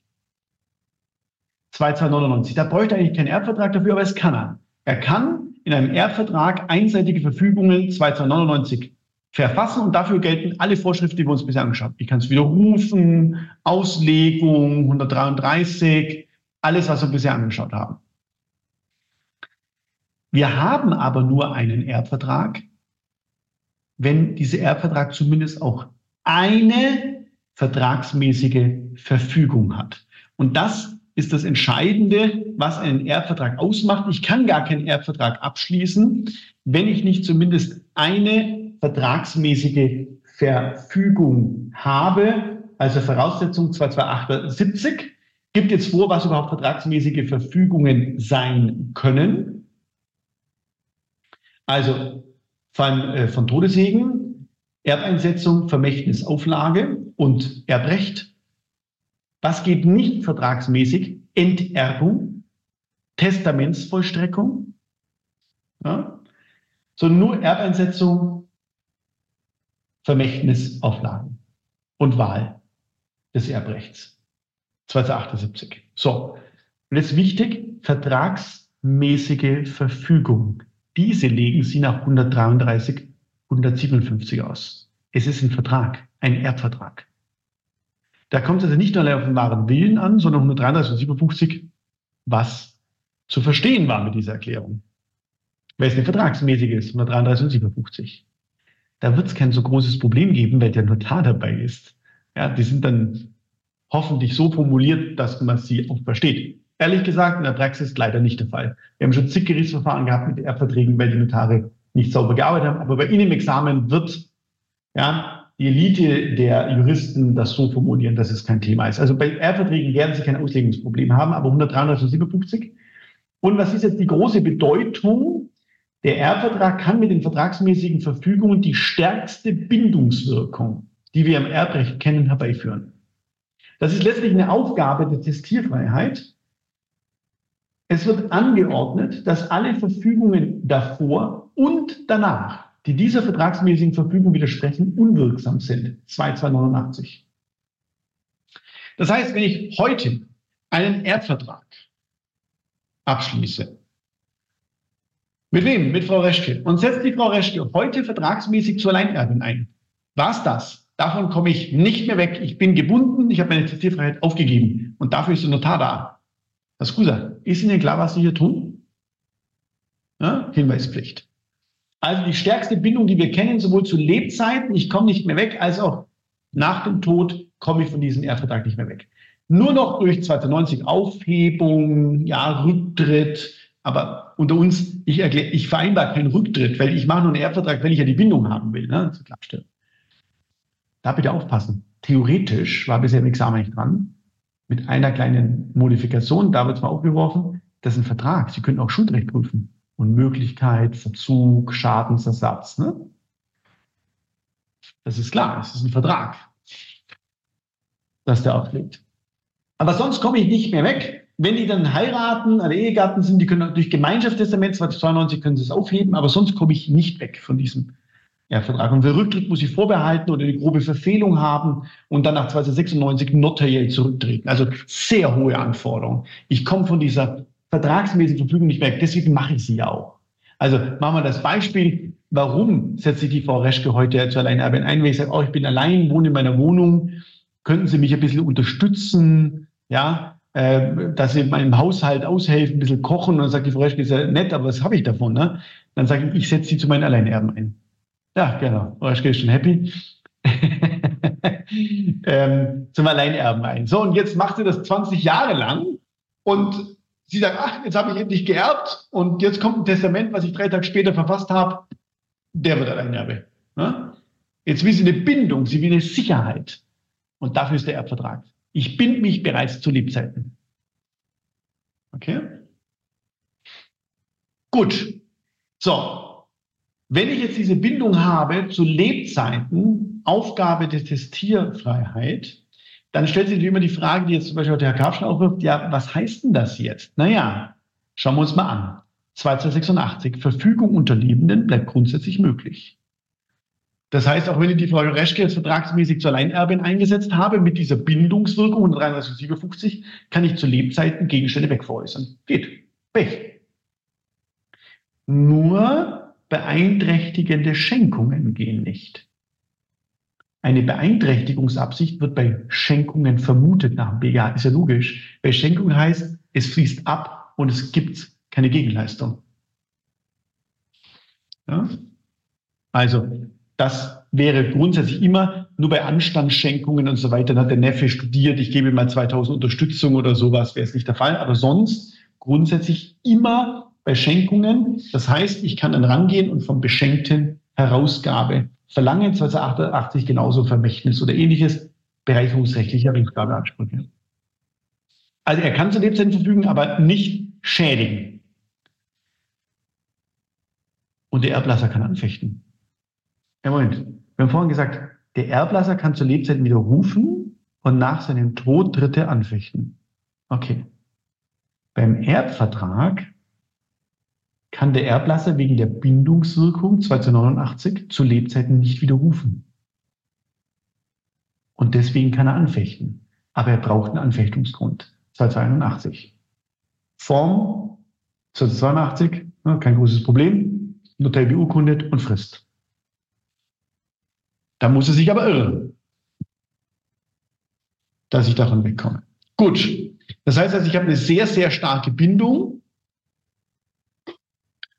2299. Da bräuchte er eigentlich keinen Erbvertrag dafür, aber es kann er. Er kann in einem Erbvertrag einseitige Verfügungen 2299 verfassen und dafür gelten alle Vorschriften, die wir uns bisher angeschaut haben. Ich kann es widerrufen, Auslegung, 133, alles, was wir bisher angeschaut haben. Wir haben aber nur einen Erbvertrag, wenn dieser Erbvertrag zumindest auch eine vertragsmäßige Verfügung hat. Und das ist das Entscheidende, was einen Erbvertrag ausmacht. Ich kann gar keinen Erbvertrag abschließen, wenn ich nicht zumindest eine vertragsmäßige Verfügung habe, also Voraussetzung 2278, gibt jetzt vor, was überhaupt vertragsmäßige Verfügungen sein können. Also von, äh, von Todessegen, Erbeinsetzung, Vermächtnisauflage und Erbrecht. Was geht nicht vertragsmäßig? Enterbung, Testamentsvollstreckung, ja, sondern nur Erbeinsetzung, Vermächtnisauflagen und Wahl des Erbrechts. 278. So. Und jetzt wichtig, vertragsmäßige Verfügung. Diese legen Sie nach 133, 157 aus. Es ist ein Vertrag, ein Erbvertrag. Da kommt es also nicht nur auf den wahren Willen an, sondern 133 und 57, was zu verstehen war mit dieser Erklärung. Weil es eine vertragsmäßige ist, 133 und 57 da wird es kein so großes Problem geben, weil der Notar dabei ist. Ja, die sind dann hoffentlich so formuliert, dass man sie auch versteht. Ehrlich gesagt, in der Praxis leider nicht der Fall. Wir haben schon zig Gerichtsverfahren gehabt mit Erbverträgen, weil die Notare nicht sauber gearbeitet haben. Aber bei Ihnen im Examen wird ja, die Elite der Juristen das so formulieren, dass es kein Thema ist. Also bei Erbverträgen werden Sie kein Auslegungsproblem haben, aber 153. Und was ist jetzt die große Bedeutung der Erbvertrag kann mit den vertragsmäßigen Verfügungen die stärkste Bindungswirkung, die wir im Erbrecht kennen, herbeiführen. Das ist letztlich eine Aufgabe der Testierfreiheit. Es wird angeordnet, dass alle Verfügungen davor und danach, die dieser vertragsmäßigen Verfügung widersprechen, unwirksam sind. 2289. Das heißt, wenn ich heute einen Erbvertrag abschließe, mit wem? Mit Frau Reschke. Und setzt die Frau Reschke heute vertragsmäßig zur Alleinerbin ein. War's das? Davon komme ich nicht mehr weg. Ich bin gebunden. Ich habe meine Zitierfreiheit aufgegeben. Und dafür ist der Notar da. Herr Skusa, ist Ihnen klar, was Sie hier tun? Ja? Hinweispflicht. Also die stärkste Bindung, die wir kennen, sowohl zu Lebzeiten, ich komme nicht mehr weg, als auch nach dem Tod komme ich von diesem Erbvertrag nicht mehr weg. Nur noch durch 290 Aufhebung, ja, Rücktritt, aber unter uns, ich, erkläre, ich vereinbare keinen Rücktritt, weil ich mache nur einen Erbvertrag, wenn ich ja die Bindung haben will, ne, zur Klarstellung. Da bitte aufpassen. Theoretisch war bisher im Examen nicht dran, mit einer kleinen Modifikation, da wird es mal aufgeworfen, das ist ein Vertrag. Sie können auch Schuldrecht prüfen. Unmöglichkeit, Verzug, Schadensersatz. Ne? Das ist klar, es ist ein Vertrag, dass der auflegt. Aber sonst komme ich nicht mehr weg wenn die dann heiraten oder Ehegatten sind, die können durch Gemeinschaftstestament 2092 können sie es aufheben, aber sonst komme ich nicht weg von diesem ja, Vertrag. Und der Rücktritt muss ich vorbehalten oder eine grobe Verfehlung haben und dann nach 2096 notariell zurücktreten. Also sehr hohe Anforderungen. Ich komme von dieser vertragsmäßigen Verfügung nicht weg. Deswegen mache ich sie ja auch. Also machen wir das Beispiel. Warum setzt sich die Frau Reschke heute zur Alleinerbin ein? Weil ich sage, oh, ich bin allein, wohne in meiner Wohnung. Könnten Sie mich ein bisschen unterstützen? Ja, äh, dass sie in meinem Haushalt aushelfen, ein bisschen kochen und dann sagt die Frau Reschke, ist ja nett, aber was habe ich davon? Ne? Dann sage ich, ich setze sie zu meinen Alleinerben ein. Ja, genau. Frau Reschke ist schon happy. ähm, zum Alleinerben ein. So, und jetzt macht sie das 20 Jahre lang und sie sagt, ach, jetzt habe ich endlich geerbt und jetzt kommt ein Testament, was ich drei Tage später verfasst habe, der wird Alleinerbe. Ne? Jetzt will sie eine Bindung, sie will eine Sicherheit. Und dafür ist der Erbvertrag. Ich bind mich bereits zu Lebzeiten. Okay? Gut. So, wenn ich jetzt diese Bindung habe zu Lebzeiten, Aufgabe der Testierfreiheit, dann stellt sich immer die Frage, die jetzt zum Beispiel der Herr Karpschen aufwirft, ja, was heißt denn das jetzt? Naja, schauen wir uns mal an. 2286, Verfügung unter Lebenden bleibt grundsätzlich möglich. Das heißt, auch wenn ich die Frau Reschke jetzt vertragsmäßig zur Alleinerbin eingesetzt habe, mit dieser Bindungswirkung 13357, kann ich zu Lebzeiten Gegenstände wegveräußern. Geht. Weg. Nur beeinträchtigende Schenkungen gehen nicht. Eine Beeinträchtigungsabsicht wird bei Schenkungen vermutet nach dem BGH. Ist ja logisch. Bei Schenkung heißt, es fließt ab und es gibt keine Gegenleistung. Ja? Also, das wäre grundsätzlich immer nur bei Anstandsschenkungen und so weiter. Dann hat der Neffe studiert, ich gebe mal 2000 Unterstützung oder sowas, wäre es nicht der Fall. Aber sonst grundsätzlich immer bei Schenkungen. Das heißt, ich kann dann rangehen und vom Beschenkten Herausgabe verlangen, 288 genauso Vermächtnis oder ähnliches, bereicherungsrechtliche Rückgabeansprüche. Also er kann zu Lebzeiten verfügen, aber nicht schädigen. Und der Erblasser kann anfechten. Ja, Moment. Wir haben vorhin gesagt, der Erblasser kann zu Lebzeiten widerrufen und nach seinem Tod Dritte anfechten. Okay. Beim Erbvertrag kann der Erblasser wegen der Bindungswirkung 289 zu Lebzeiten nicht widerrufen. Und deswegen kann er anfechten. Aber er braucht einen Anfechtungsgrund. 281. Form 282, kein großes Problem. Notar beurkundet und Frist. Da muss er sich aber irren, dass ich davon wegkomme. Gut. Das heißt also, ich habe eine sehr, sehr starke Bindung,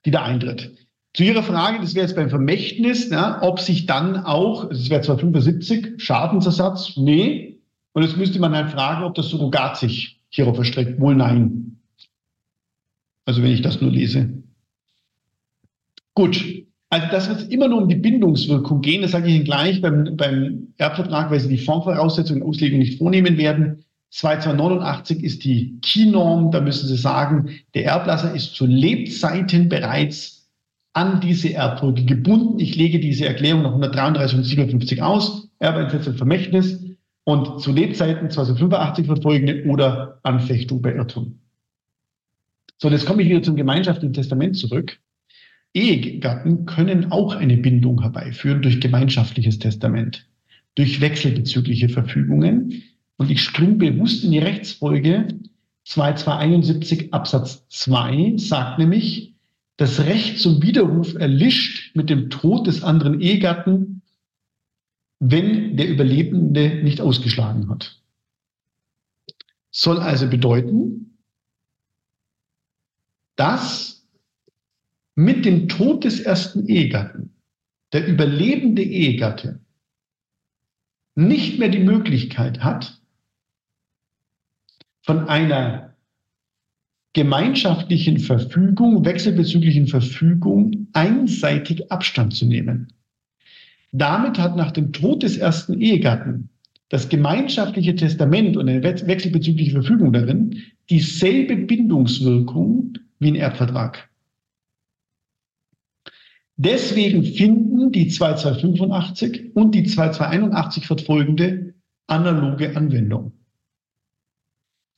die da eintritt. Zu Ihrer Frage, das wäre jetzt beim Vermächtnis, ja, ob sich dann auch, das wäre zwar 75, Schadensersatz, nee. Und jetzt müsste man halt fragen, ob das Surrogat sich hierauf erstreckt. Wohl nein. Also wenn ich das nur lese. Gut. Also das wird immer nur um die Bindungswirkung gehen. Das sage ich Ihnen gleich beim, beim Erbvertrag, weil Sie die Formvoraussetzungen und Auslegung nicht vornehmen werden. 2289 ist die Keynorm. Da müssen Sie sagen, der Erblasser ist zu Lebzeiten bereits an diese Erbfolge gebunden. Ich lege diese Erklärung nach 133 und 57 aus. Erbeintritt Vermächtnis und zu Lebzeiten 2085 verfolgende oder Anfechtung bei Irrtum. So, jetzt komme ich wieder zum gemeinschaftlichen Testament zurück. Ehegatten können auch eine Bindung herbeiführen durch gemeinschaftliches Testament, durch wechselbezügliche Verfügungen. Und ich springe bewusst in die Rechtsfolge 2271 Absatz 2, sagt nämlich, das Recht zum Widerruf erlischt mit dem Tod des anderen Ehegatten, wenn der Überlebende nicht ausgeschlagen hat. Soll also bedeuten, dass mit dem Tod des ersten Ehegatten der überlebende Ehegatte nicht mehr die Möglichkeit hat, von einer gemeinschaftlichen Verfügung, wechselbezüglichen Verfügung einseitig Abstand zu nehmen. Damit hat nach dem Tod des ersten Ehegatten das gemeinschaftliche Testament und eine wechselbezügliche Verfügung darin dieselbe Bindungswirkung wie ein Erbvertrag. Deswegen finden die 2285 und die 2281 fortfolgende analoge Anwendung.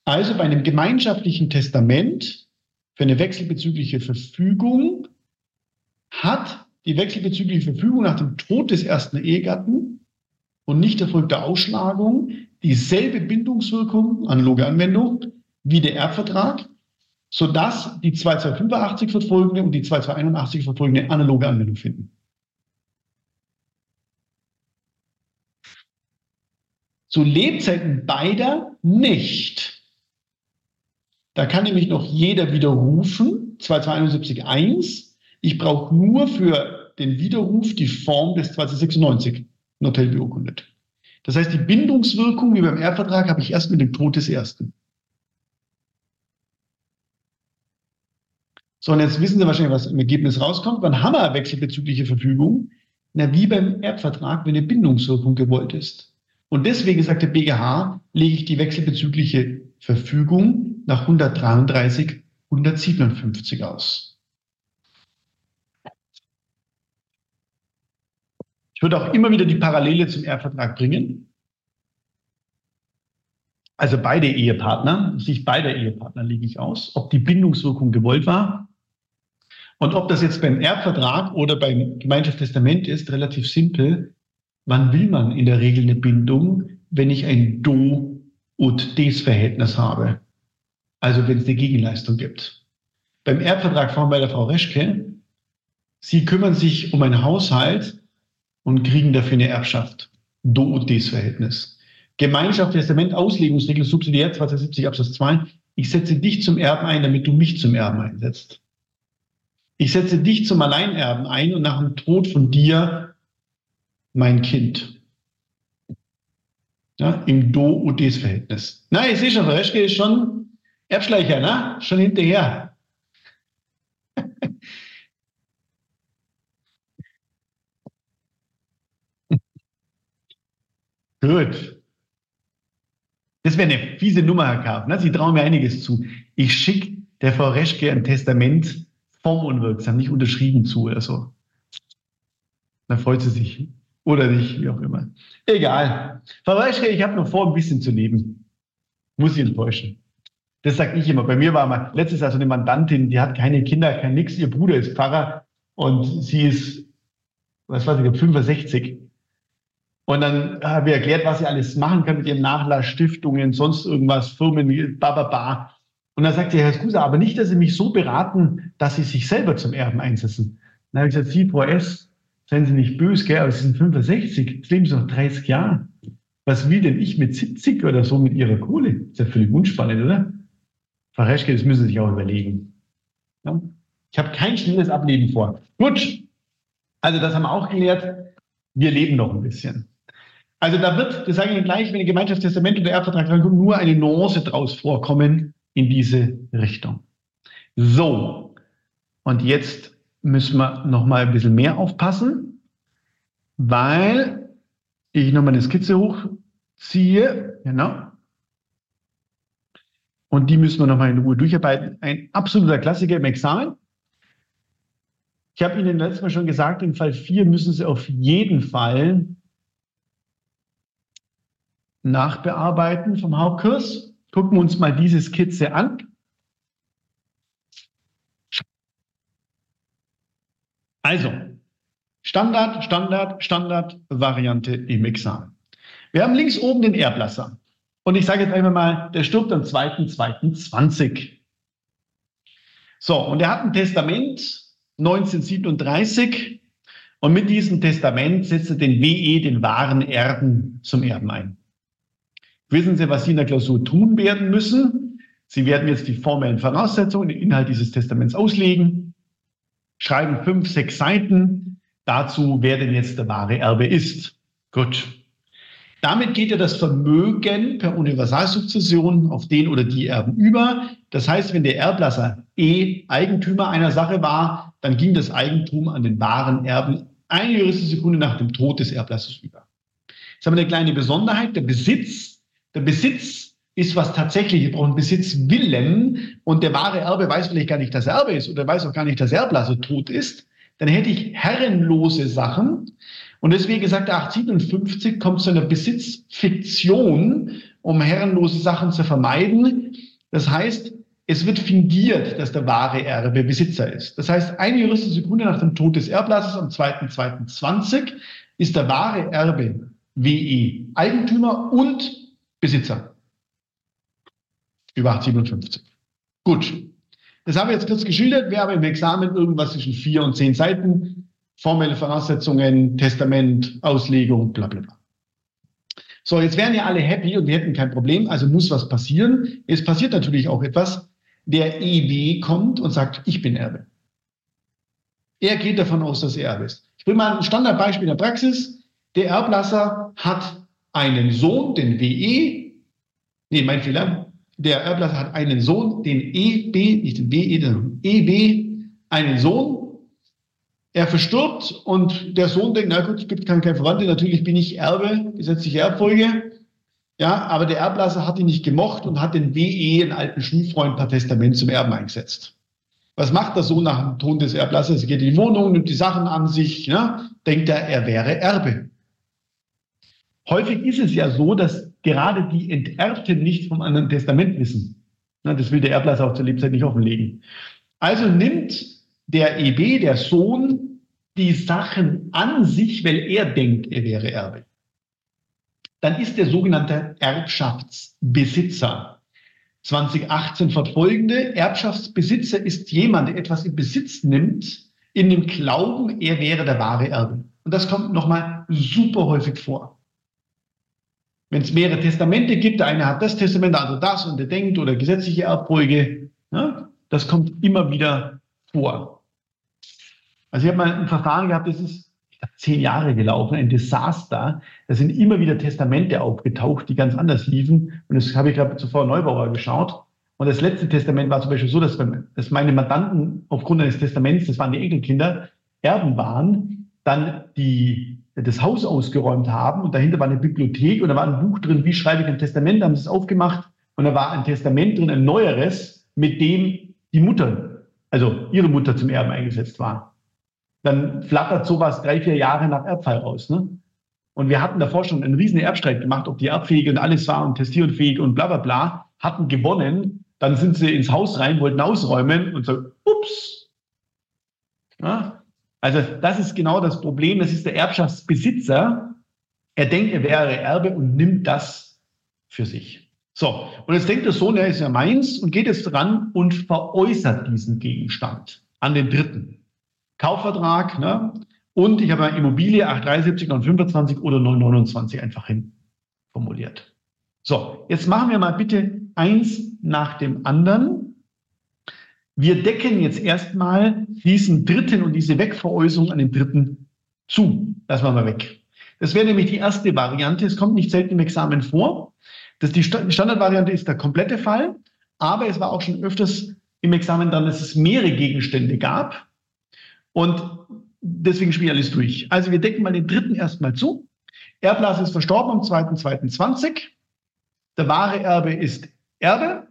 Also bei einem gemeinschaftlichen Testament für eine wechselbezügliche Verfügung hat die wechselbezügliche Verfügung nach dem Tod des ersten Ehegatten und nicht erfolgter Ausschlagung dieselbe Bindungswirkung, analoge Anwendung, wie der Erbvertrag, sodass die 2285 verfolgende und die 2281 verfolgende analoge Anwendung finden. Zu Lebzeiten beider nicht. Da kann nämlich noch jeder widerrufen, 2271.1. Ich brauche nur für den Widerruf die Form des 2296 Notel beurkundet. Das heißt, die Bindungswirkung wie beim Erbvertrag habe ich erst mit dem Tod des Ersten. So, und jetzt wissen Sie wahrscheinlich, was im Ergebnis rauskommt. Wann haben wir wechselbezügliche Verfügung? Na, wie beim Erbvertrag, wenn eine Bindungswirkung gewollt ist. Und deswegen sagt der BGH, lege ich die wechselbezügliche Verfügung nach 133, 157 aus. Ich würde auch immer wieder die Parallele zum Erbvertrag bringen. Also beide Ehepartner, Sicht beider Ehepartner lege ich aus, ob die Bindungswirkung gewollt war. Und ob das jetzt beim Erbvertrag oder beim Gemeinschaftstestament ist, relativ simpel. Wann will man in der Regel eine Bindung, wenn ich ein Do- und Des-Verhältnis habe? Also wenn es eine Gegenleistung gibt. Beim Erbvertrag von bei der Frau Reschke, Sie kümmern sich um ein Haushalt und kriegen dafür eine Erbschaft. Do- und Des-Verhältnis. Gemeinschaft, Testament, Auslegungsregel, Subsidiär 270 Absatz 2. Ich setze dich zum Erben ein, damit du mich zum Erben einsetzt. Ich setze dich zum Alleinerben ein und nach dem Tod von dir mein Kind. Ja, Im Do-Udes-Verhältnis. Na, ich sehe schon, Reschke ist schon Erbschleicher, ne? Schon hinterher. Gut. Das wäre eine fiese Nummer, Herr Karp. Ne? Sie trauen mir einiges zu. Ich schicke der Frau Reschke ein Testament formunwirksam, nicht unterschrieben zu oder so. Dann freut sie sich. Oder nicht, wie auch immer. Egal. Frau Reschke, ich habe noch vor, ein bisschen zu leben. Muss sie enttäuschen. Das sage ich immer. Bei mir war mal letztes Jahr so eine Mandantin, die hat keine Kinder, kein nix. Ihr Bruder ist Pfarrer und sie ist, was weiß ich, 65. Und dann habe ich erklärt, was sie alles machen kann mit ihrem Nachlass, Stiftungen, sonst irgendwas, Firmen, bababa. Und dann sagt sie, Herr Skusa, aber nicht, dass Sie mich so beraten, dass Sie sich selber zum Erben einsetzen. Dann habe ich gesagt, Sie, Frau S., seien Sie nicht böse, gell, aber Sie sind 65, jetzt leben Sie noch 30 Jahre. Was will denn ich mit 70 oder so mit Ihrer Kohle? Ist ja völlig unspannend, oder? Frau Reschke, das müssen Sie sich auch überlegen. Ja? Ich habe kein schnelles Ableben vor. Gut, also das haben wir auch gelehrt. Wir leben noch ein bisschen. Also da wird, das sage ich Ihnen gleich, wenn ein Gemeinschaftstestament oder Erbvertrag rankommt, nur eine Nuance draus vorkommen in diese Richtung. So, und jetzt müssen wir noch mal ein bisschen mehr aufpassen, weil ich noch mal eine Skizze hochziehe, genau. Und die müssen wir noch mal in Ruhe durcharbeiten. Ein absoluter Klassiker im Examen. Ich habe Ihnen letztes Mal schon gesagt, im Fall 4 müssen Sie auf jeden Fall nachbearbeiten vom Hauptkurs. Gucken wir uns mal diese Skizze an. Also, Standard, Standard, Standard, Variante im Examen. Wir haben links oben den Erblasser. Und ich sage jetzt einfach mal, der stirbt am 2.2.20. So, und er hat ein Testament 1937 und mit diesem Testament setzt er den WE, den wahren Erben, zum Erben ein. Wissen Sie, was Sie in der Klausur tun werden müssen? Sie werden jetzt die formellen Voraussetzungen, den Inhalt dieses Testaments auslegen, schreiben fünf, sechs Seiten dazu, wer denn jetzt der wahre Erbe ist. Gut. Damit geht ja das Vermögen per Universalsukzession auf den oder die Erben über. Das heißt, wenn der Erblasser E Eigentümer einer Sache war, dann ging das Eigentum an den wahren Erben eine juristische Sekunde nach dem Tod des Erblassers über. Jetzt haben wir eine kleine Besonderheit. Der Besitz, der Besitz ist was tatsächlich, wir brauchen Besitzwillen und der wahre Erbe weiß vielleicht gar nicht, dass er Erbe ist oder weiß auch gar nicht, dass Erblasser tot ist. Dann hätte ich herrenlose Sachen. Und deswegen sagt der 857 kommt zu einer Besitzfiktion, um herrenlose Sachen zu vermeiden. Das heißt, es wird fingiert, dass der wahre Erbe Besitzer ist. Das heißt, eine juristische Sekunde nach dem Tod des Erblassers am 2.2.20 ist der wahre Erbe WE Eigentümer und Besitzer. Über 857. Gut. Das habe ich jetzt kurz geschildert. Wäre aber im Examen irgendwas zwischen vier und zehn Seiten. Formelle Voraussetzungen, Testament, Auslegung, bla bla bla. So, jetzt wären ja alle happy und wir hätten kein Problem, also muss was passieren. Es passiert natürlich auch etwas. Der EW kommt und sagt, ich bin Erbe. Er geht davon aus, dass er Erbe ist. Ich bringe mal ein Standardbeispiel in der Praxis. Der Erblasser hat einen Sohn, den WE. Nee, mein Fehler. Der Erblasser hat einen Sohn, den EB, nicht den WE, den EB, einen Sohn. Er verstirbt und der Sohn denkt, na gut, es gibt keine, keine Verwandte, natürlich bin ich Erbe, gesetzliche Erbfolge. Ja, aber der Erblasser hat ihn nicht gemocht und hat den WE, einen alten Schulfreund, per Testament zum Erben eingesetzt. Was macht der Sohn nach dem Tod des Erblassers? Er geht in die Wohnung, nimmt die Sachen an sich, ne? denkt er, er wäre Erbe. Häufig ist es ja so, dass gerade die Enterbten nicht vom anderen Testament wissen. Ne? Das will der Erblasser auch zur Lebzeit nicht offenlegen. Also nimmt der EB, der Sohn, die Sachen an sich, weil er denkt, er wäre Erbe. Dann ist der sogenannte Erbschaftsbesitzer 2018 fortfolgende. Erbschaftsbesitzer ist jemand, der etwas in Besitz nimmt, in dem Glauben, er wäre der wahre Erbe. Und das kommt nochmal super häufig vor. Wenn es mehrere Testamente gibt, der eine hat das Testament, der andere das und der denkt oder gesetzliche Erbfolge, ja, das kommt immer wieder vor. Also ich habe mal ein Verfahren gehabt, das ist zehn Jahre gelaufen, ein Desaster. Da sind immer wieder Testamente aufgetaucht, die ganz anders liefen. Und das habe ich gerade zuvor Neubauer geschaut. Und das letzte Testament war zum Beispiel so, dass, dass meine Mandanten aufgrund eines Testaments, das waren die Enkelkinder, Erben waren, dann die, das Haus ausgeräumt haben und dahinter war eine Bibliothek und da war ein Buch drin, wie schreibe ich ein Testament, da haben sie es aufgemacht und da war ein Testament drin, ein neueres, mit dem die Mutter, also ihre Mutter zum Erben eingesetzt war dann flattert sowas drei, vier Jahre nach Erbfall raus. Ne? Und wir hatten davor schon einen riesen Erbstreit gemacht, ob die erbfähig und alles war und testierunfähig und bla bla bla, hatten gewonnen. Dann sind sie ins Haus rein, wollten ausräumen und so, ups. Ja? Also das ist genau das Problem. Das ist der Erbschaftsbesitzer. Er denkt, er wäre Erbe und nimmt das für sich. So, und jetzt denkt der Sohn, er ist ja meins und geht jetzt ran und veräußert diesen Gegenstand an den Dritten. Kaufvertrag, ne? Und ich habe eine Immobilie 873, 925 oder 929 einfach hin formuliert. So, jetzt machen wir mal bitte eins nach dem anderen. Wir decken jetzt erstmal diesen dritten und diese Wegveräußerung an den dritten zu. Lassen wir mal weg. Das wäre nämlich die erste Variante. Es kommt nicht selten im Examen vor. Das die Standardvariante ist der komplette Fall, aber es war auch schon öfters im Examen dann, dass es mehrere Gegenstände gab. Und deswegen spiele ich alles durch. Also wir decken mal den dritten erstmal zu. Erblasse ist verstorben am 2.2.20. Der wahre Erbe ist Erbe.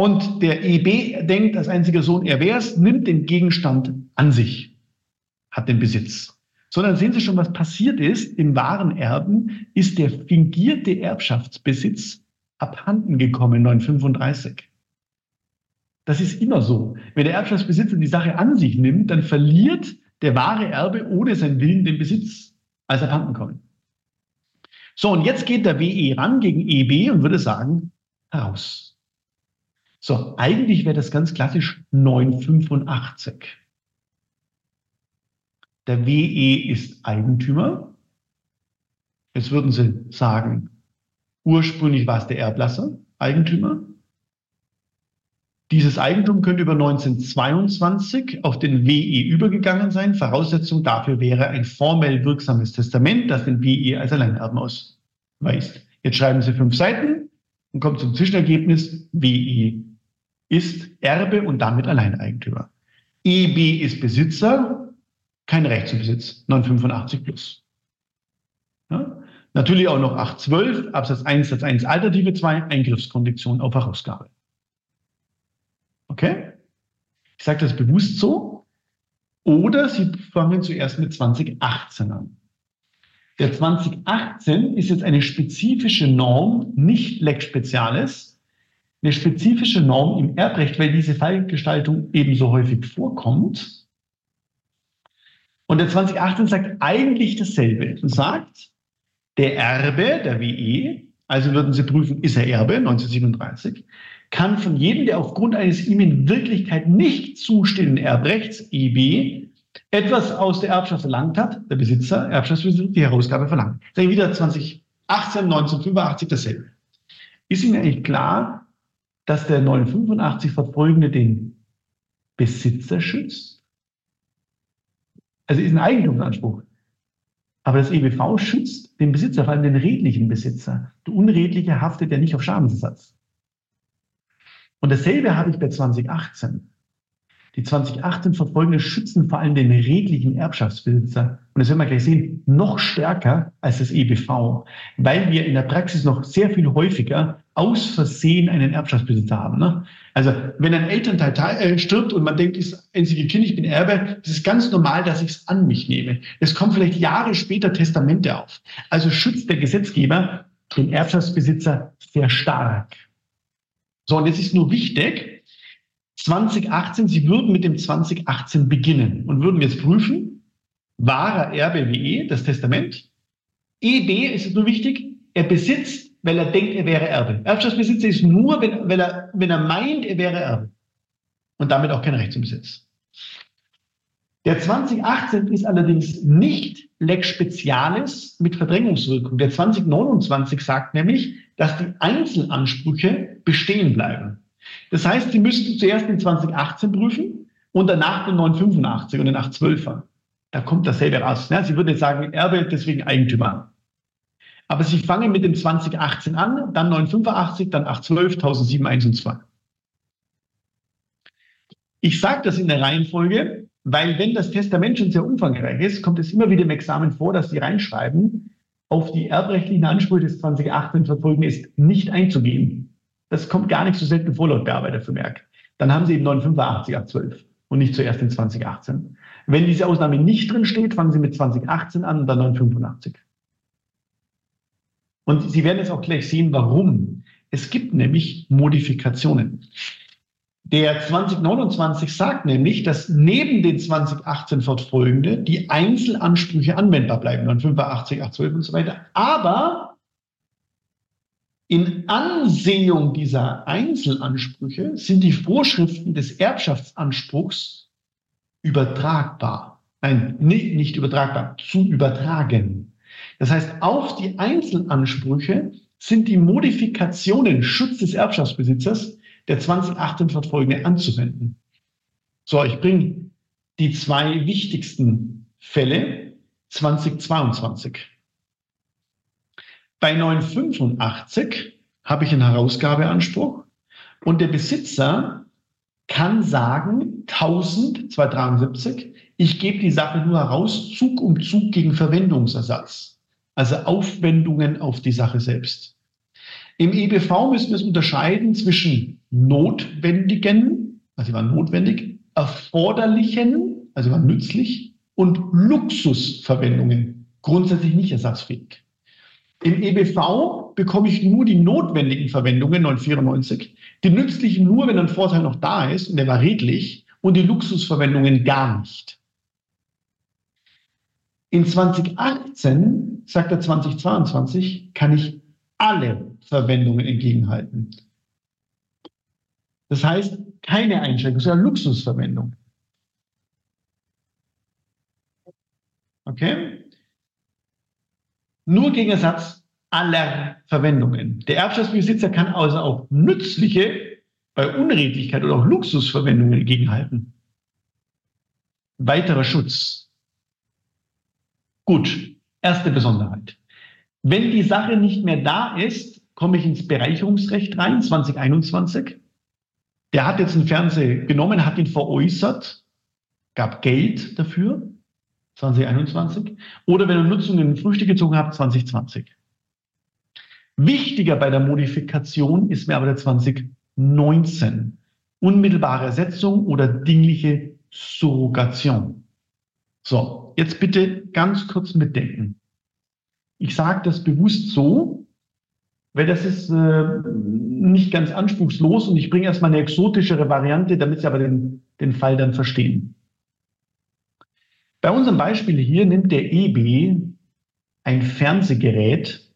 Und der EB denkt, als einziger Sohn, er wäre es, nimmt den Gegenstand an sich, hat den Besitz. Sondern sehen Sie schon, was passiert ist. Im wahren Erben ist der fingierte Erbschaftsbesitz abhanden gekommen, 935. Das ist immer so. Wenn der Erbschaftsbesitzer die Sache an sich nimmt, dann verliert der wahre Erbe ohne seinen Willen den Besitz als abhanden kommen. So, und jetzt geht der WE ran gegen EB und würde sagen, heraus. So, eigentlich wäre das ganz klassisch 985. Der WE ist Eigentümer. Jetzt würden Sie sagen, ursprünglich war es der Erblasser, Eigentümer. Dieses Eigentum könnte über 1922 auf den WE übergegangen sein. Voraussetzung dafür wäre ein formell wirksames Testament, das den WE als Alleinerben ausweist. Jetzt schreiben Sie fünf Seiten und kommen zum Zwischenergebnis. WE ist Erbe und damit Alleineigentümer. EB ist Besitzer, kein Recht zum Besitz, 985 plus. Ja? Natürlich auch noch 812, Absatz 1, Satz 1, Alternative 2, Eingriffskondition auf Herausgabe. Okay? Ich sage das bewusst so. Oder Sie fangen zuerst mit 2018 an. Der 2018 ist jetzt eine spezifische Norm, nicht Lex Speziales, eine spezifische Norm im Erbrecht, weil diese Fallgestaltung ebenso häufig vorkommt. Und der 2018 sagt eigentlich dasselbe und sagt, der Erbe, der WE, also würden Sie prüfen, ist er Erbe, 1937, kann von jedem, der aufgrund eines ihm in Wirklichkeit nicht zustehenden Erbrechts, EB, etwas aus der Erbschaft verlangt hat, der Besitzer, Erbschaftsbesitzer, die Herausgabe verlangt. Wir wieder 2018, 1985 dasselbe. Ist Ihnen eigentlich klar, dass der 985 verfolgende den Besitzer schützt? Also ist ein Eigentumsanspruch. Aber das EBV schützt den Besitzer, vor allem den redlichen Besitzer. Der Unredliche haftet ja nicht auf Schadensersatz. Und dasselbe habe ich bei 2018. Die 2018 verfolgenden schützen vor allem den redlichen Erbschaftsbesitzer. Und das werden wir gleich sehen, noch stärker als das EBV, weil wir in der Praxis noch sehr viel häufiger aus Versehen einen Erbschaftsbesitzer haben. Ne? Also wenn ein Elternteil äh, stirbt und man denkt, ist einzige Kind, ich bin Erbe, das ist ganz normal, dass ich es an mich nehme. Es kommen vielleicht Jahre später Testamente auf. Also schützt der Gesetzgeber den Erbschaftsbesitzer sehr stark. So, und jetzt ist nur wichtig, 2018, Sie würden mit dem 2018 beginnen und würden jetzt prüfen, wahrer Erbe wie E, das Testament. EB ist es nur wichtig, er besitzt, weil er denkt, er wäre Erbe. Erbschaftsbesitzer ist nur, wenn, wenn, er, wenn er meint, er wäre Erbe. Und damit auch kein Recht zum Besitz. Der 2018 ist allerdings nicht Lex Spezialis mit Verdrängungswirkung. Der 2029 sagt nämlich, dass die Einzelansprüche bestehen bleiben. Das heißt, Sie müssten zuerst den 2018 prüfen und danach den 985 und den 812er. Da kommt dasselbe raus. Ja, Sie würden jetzt sagen, Erbe, deswegen Eigentümer. Aber Sie fangen mit dem 2018 an, dann 985, dann 812, 1007, 1 und 2. Ich sage das in der Reihenfolge, weil wenn das Testament schon sehr umfangreich ist, kommt es immer wieder im Examen vor, dass Sie reinschreiben, auf die erbrechtlichen Ansprüche des 2018 verfolgen ist nicht einzugehen. Das kommt gar nicht so selten vor laut Bearbeitervermerk. Dann haben Sie eben 985 ab 12 und nicht zuerst in 2018. Wenn diese Ausnahme nicht drin steht, fangen Sie mit 2018 an und dann 985. Und Sie werden jetzt auch gleich sehen, warum. Es gibt nämlich Modifikationen. Der 2029 sagt nämlich, dass neben den 2018 fortfolgende die Einzelansprüche anwendbar bleiben, 985, 812 und so weiter. Aber in Ansehung dieser Einzelansprüche sind die Vorschriften des Erbschaftsanspruchs übertragbar. Nein, nicht, nicht übertragbar, zu übertragen. Das heißt, auf die Einzelansprüche sind die Modifikationen Schutz des Erbschaftsbesitzers der 2018 fortfolgende anzuwenden. So, ich bringe die zwei wichtigsten Fälle 2022. Bei 985 habe ich einen Herausgabeanspruch und der Besitzer kann sagen, 1273, ich gebe die Sache nur heraus, Zug um Zug gegen Verwendungsersatz. Also Aufwendungen auf die Sache selbst. Im EBV müssen wir es unterscheiden zwischen notwendigen, also sie waren notwendig, erforderlichen, also sie waren nützlich, und Luxusverwendungen, grundsätzlich nicht ersatzfähig. Im EBV bekomme ich nur die notwendigen Verwendungen, 994, die nützlichen nur, wenn ein Vorteil noch da ist und der war redlich und die Luxusverwendungen gar nicht. In 2018, sagt er 2022, kann ich alle Verwendungen entgegenhalten. Das heißt, keine Einschränkung, sondern Luxusverwendung. Okay? Nur gegen Ersatz aller Verwendungen. Der Erbschaftsbesitzer kann also auch nützliche bei Unredlichkeit oder auch Luxusverwendungen gegenhalten. Weiterer Schutz. Gut, erste Besonderheit. Wenn die Sache nicht mehr da ist, komme ich ins Bereicherungsrecht rein, 2021. Der hat jetzt einen Fernseher genommen, hat ihn veräußert, gab Geld dafür. 2021 oder wenn ihr Nutzungen in Früchte gezogen habt, 2020. Wichtiger bei der Modifikation ist mir aber der 2019. Unmittelbare Ersetzung oder dingliche Surrogation. So, jetzt bitte ganz kurz mitdenken. Ich sage das bewusst so, weil das ist äh, nicht ganz anspruchslos und ich bringe erstmal eine exotischere Variante, damit Sie aber den, den Fall dann verstehen. Bei unserem Beispiel hier nimmt der EB ein Fernsehgerät,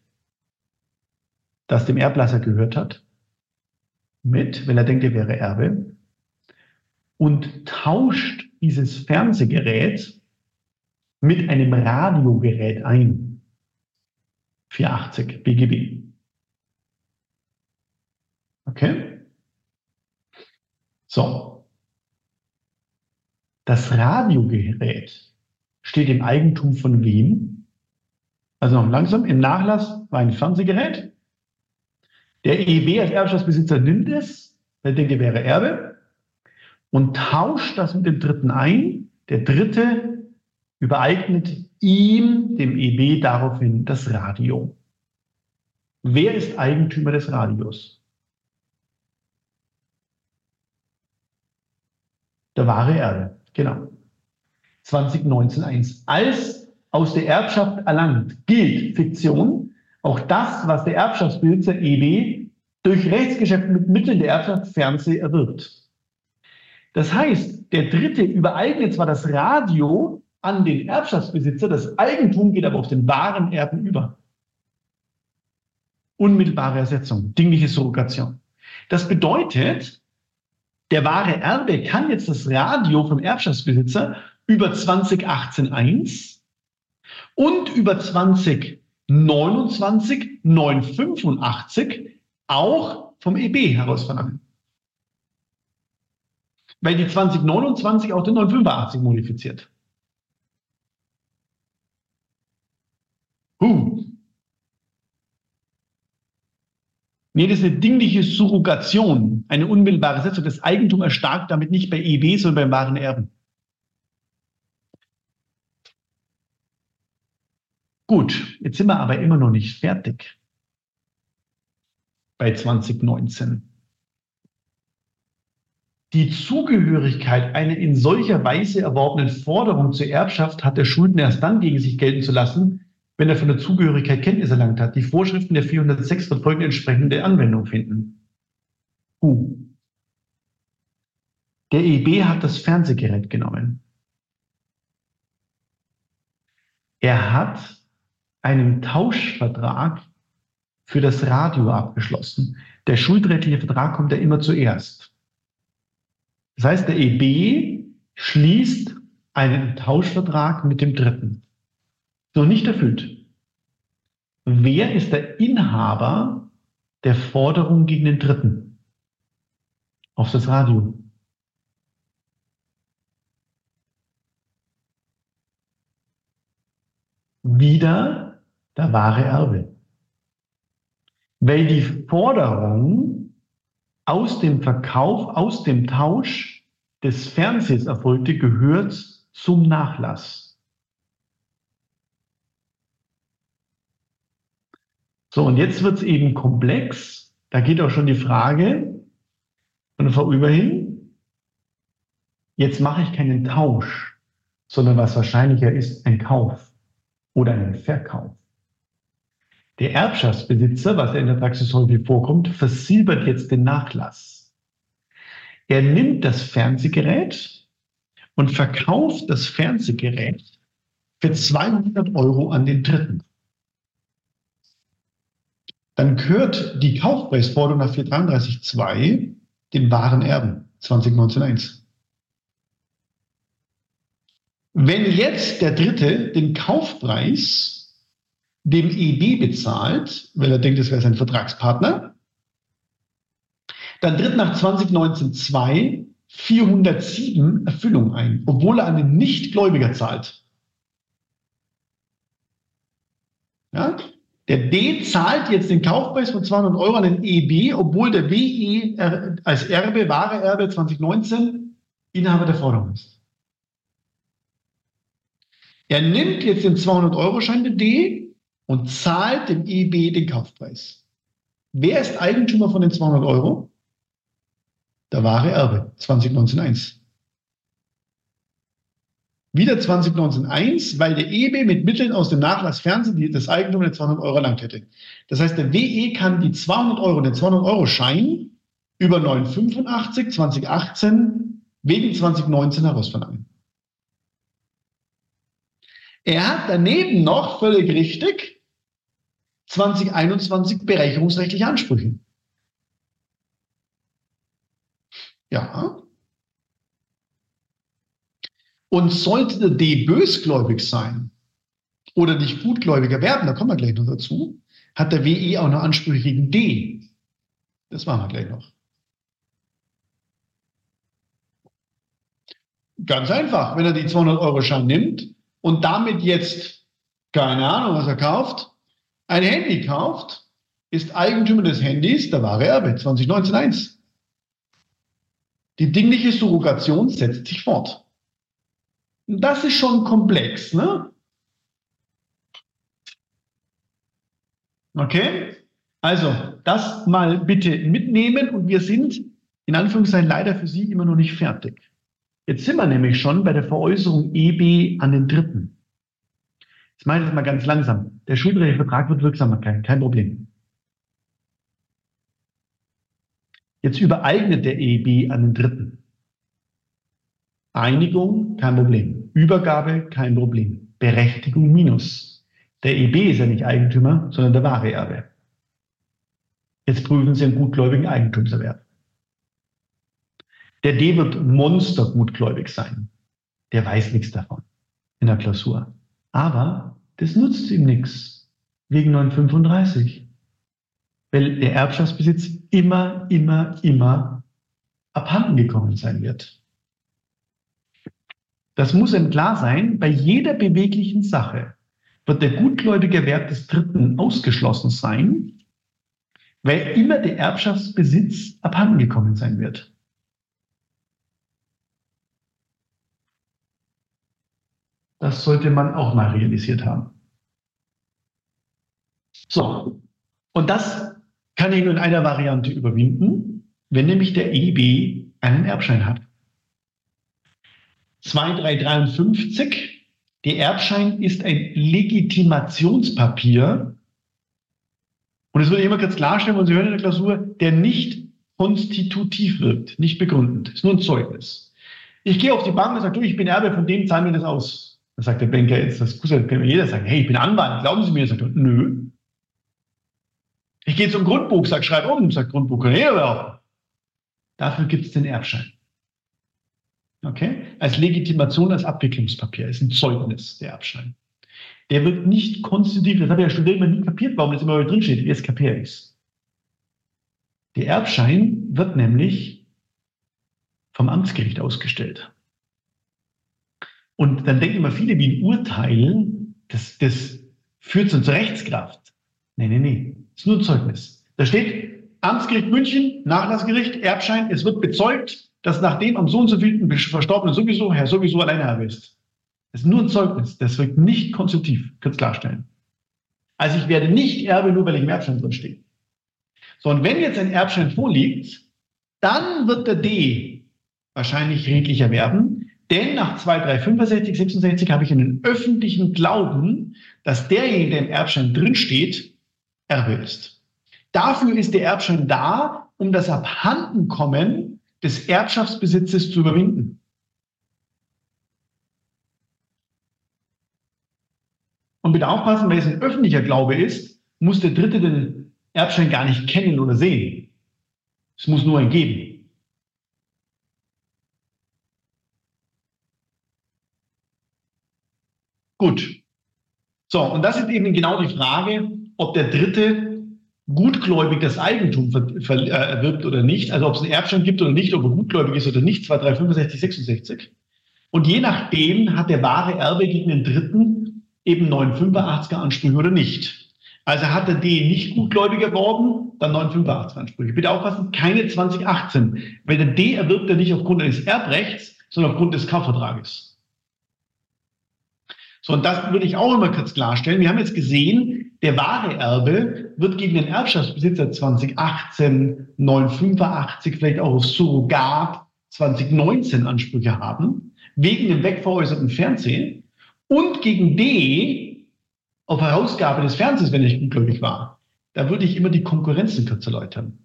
das dem Erblasser gehört hat, mit, wenn er denkt, er wäre Erbe, und tauscht dieses Fernsehgerät mit einem Radiogerät ein. 480 BGB. Okay? So. Das Radiogerät steht im Eigentum von wem? Also noch langsam, im Nachlass war ein Fernsehgerät. Der EB als Erbschaftsbesitzer nimmt es, er denkt, er wäre Erbe. und tauscht das mit dem dritten ein. Der dritte übereignet ihm, dem EB, daraufhin das Radio. Wer ist Eigentümer des Radios? Der wahre Erbe, genau. 2019.1. Als aus der Erbschaft erlangt gilt Fiktion, auch das, was der Erbschaftsbesitzer EB durch Rechtsgeschäft mit Mitteln der Erbschaft Fernseh erwirbt. Das heißt, der Dritte übereignet zwar das Radio an den Erbschaftsbesitzer, das Eigentum geht aber auf den wahren Erben über. Unmittelbare Ersetzung, dingliche Surrogation. Das bedeutet, der wahre Erbe kann jetzt das Radio vom Erbschaftsbesitzer über 2018.1 und über 2029 985 auch vom EB herausverlangen weil die 2029 auch den 985 modifiziert. Huh. Nee, das ist eine dingliche Surrogation, eine unmittelbare Setzung. Das Eigentum erstarkt damit nicht bei EB, sondern beim wahren Erben. Gut, jetzt sind wir aber immer noch nicht fertig bei 2019 die Zugehörigkeit einer in solcher Weise erworbenen Forderung zur Erbschaft hat der Schuldner erst dann gegen sich gelten zu lassen, wenn er von der Zugehörigkeit Kenntnis erlangt hat. Die Vorschriften der 406 und folgende entsprechende Anwendung finden. U. Der EB hat das Fernsehgerät genommen. Er hat einen Tauschvertrag für das Radio abgeschlossen. Der schuldrechtliche Vertrag kommt ja immer zuerst. Das heißt, der EB schließt einen Tauschvertrag mit dem Dritten. Noch nicht erfüllt. Wer ist der Inhaber der Forderung gegen den Dritten? Auf das Radio. Wieder der wahre Erbe. Weil die Forderung aus dem Verkauf, aus dem Tausch des Fernsehs erfolgte, gehört zum Nachlass. So, und jetzt wird es eben komplex. Da geht auch schon die Frage von vorüber hin. Jetzt mache ich keinen Tausch, sondern was wahrscheinlicher ist, ein Kauf oder einen Verkauf. Der Erbschaftsbesitzer, was ja in der Praxis häufig vorkommt, versilbert jetzt den Nachlass. Er nimmt das Fernsehgerät und verkauft das Fernsehgerät für 200 Euro an den Dritten. Dann gehört die Kaufpreisforderung nach 433.2 dem wahren Erben 2019.1. Wenn jetzt der Dritte den Kaufpreis dem EB bezahlt, weil er denkt, es wäre sein Vertragspartner. Dann tritt nach 2019 2 407 Erfüllung ein, obwohl er einen Nichtgläubiger zahlt. Ja? Der D zahlt jetzt den Kaufpreis von 200 Euro an den EB, obwohl der WE als Erbe, wahre Erbe 2019 Inhaber der Forderung ist. Er nimmt jetzt den 200-Euro-Schein der D und zahlt dem EB den Kaufpreis. Wer ist Eigentümer von den 200 Euro? Der wahre Erbe, 2019-1. Wieder 2019-1, weil der EB mit Mitteln aus dem Nachlass Fernsehen das Eigentum der 200 Euro erlangt hätte. Das heißt, der WE kann die 200 Euro, den 200 Euro Schein über 985 2018 wegen 2019 herausverlangen. Er hat daneben noch, völlig richtig, 2021 bereicherungsrechtliche Ansprüche. Ja. Und sollte der D bösgläubig sein oder nicht gutgläubiger werden, da kommen wir gleich noch dazu, hat der WE auch noch Ansprüche gegen D. Das machen wir gleich noch. Ganz einfach, wenn er die 200 Euro Schein nimmt und damit jetzt, keine Ahnung, was er kauft, ein Handy kauft, ist Eigentümer des Handys der wahre Erbe, 2019.1. Die dingliche Surrogation setzt sich fort. Das ist schon komplex, ne? Okay? Also, das mal bitte mitnehmen und wir sind in Anführungszeichen leider für Sie immer noch nicht fertig. Jetzt sind wir nämlich schon bei der Veräußerung EB an den Dritten. Jetzt meine ich das mal ganz langsam. Der Schuldrechtvertrag wird wirksam, kein, kein Problem. Jetzt übereignet der EB an den Dritten. Einigung, kein Problem. Übergabe, kein Problem. Berechtigung minus. Der EB ist ja nicht Eigentümer, sondern der wahre Erbe. Jetzt prüfen Sie einen gutgläubigen Eigentumserwerb. Der D wird monstergutgläubig sein. Der weiß nichts davon in der Klausur. Aber das nutzt ihm nichts wegen 935. Weil der Erbschaftsbesitz immer, immer, immer abhanden gekommen sein wird. Das muss ihm klar sein, bei jeder beweglichen Sache wird der gutgläubige Wert des Dritten ausgeschlossen sein, weil immer der Erbschaftsbesitz abhanden gekommen sein wird. Das sollte man auch mal realisiert haben. So, und das kann ich nur in einer Variante überwinden, wenn nämlich der EB einen Erbschein hat. 2353, der Erbschein ist ein Legitimationspapier. Und es wird immer kurz klarstellen, und Sie hören in der Klausur, der nicht konstitutiv wirkt, nicht begründend. Ist nur ein Zeugnis. Ich gehe auf die Bank und sage, du, ich bin Erbe, von dem zahlen wir das aus. Da sagt der Banker jetzt, das kann mir jeder sagen, hey, ich bin Anwalt, glauben Sie mir? Sagt er, nö. Ich gehe zum Grundbuch, sag, schreib um, sagt Grundbuch, kann jeder werfen. Dafür gibt es den Erbschein. Okay? Als Legitimation, als Abwicklungspapier, ist ein Zeugnis, der Erbschein. Der wird nicht konstitutiv, das habe ich ja studiert immer nie kapiert, warum das immer drin steht. Jetzt kapiere ich. Der Erbschein wird nämlich vom Amtsgericht ausgestellt. Und dann denken immer viele wie ein Urteil, das, das führt zur Rechtskraft. Nee, nee, nee. Das ist nur ein Zeugnis. Da steht Amtsgericht München, Nachlassgericht, Erbschein, es wird bezeugt, dass nachdem am so und so vielen Verstorbenen sowieso, Herr sowieso alleine Erbe ist. Das ist nur ein Zeugnis. Das wird nicht konstruktiv. Könnt klarstellen. Also ich werde nicht Erbe, nur weil ich im Erbschein drin stehe. So, wenn jetzt ein Erbschein vorliegt, dann wird der D wahrscheinlich redlich erwerben, denn nach 2, 3, 65, 66 habe ich einen öffentlichen Glauben, dass derjenige, der im Erbschein drinsteht, Erbe ist. Dafür ist der Erbschein da, um das Abhandenkommen des Erbschaftsbesitzes zu überwinden. Und bitte aufpassen, wenn es ein öffentlicher Glaube ist, muss der Dritte den Erbschein gar nicht kennen oder sehen. Es muss nur ein geben. Gut. So, und das ist eben genau die Frage, ob der Dritte gutgläubig das Eigentum äh, erwirbt oder nicht, also ob es einen Erbschein gibt oder nicht, ob er gutgläubig ist oder nicht, 2, 3, 65, 66. Und je nachdem hat der wahre Erbe gegen den Dritten eben 985er Ansprüche oder nicht. Also hat der D nicht gutgläubig erworben, dann 985er Ansprüche. Bitte aufpassen, keine 2018, weil der D erwirbt er nicht aufgrund eines Erbrechts, sondern aufgrund des Kaufvertrages. So, und das würde ich auch immer kurz klarstellen. Wir haben jetzt gesehen, der wahre Erbe wird gegen den Erbschaftsbesitzer 2018, 985, vielleicht auch auf Surrogat 2019 Ansprüche haben, wegen dem wegveräußerten Fernsehen und gegen D auf Herausgabe des Fernsehens, wenn ich unglücklich war. Da würde ich immer die Konkurrenzen kurz erläutern.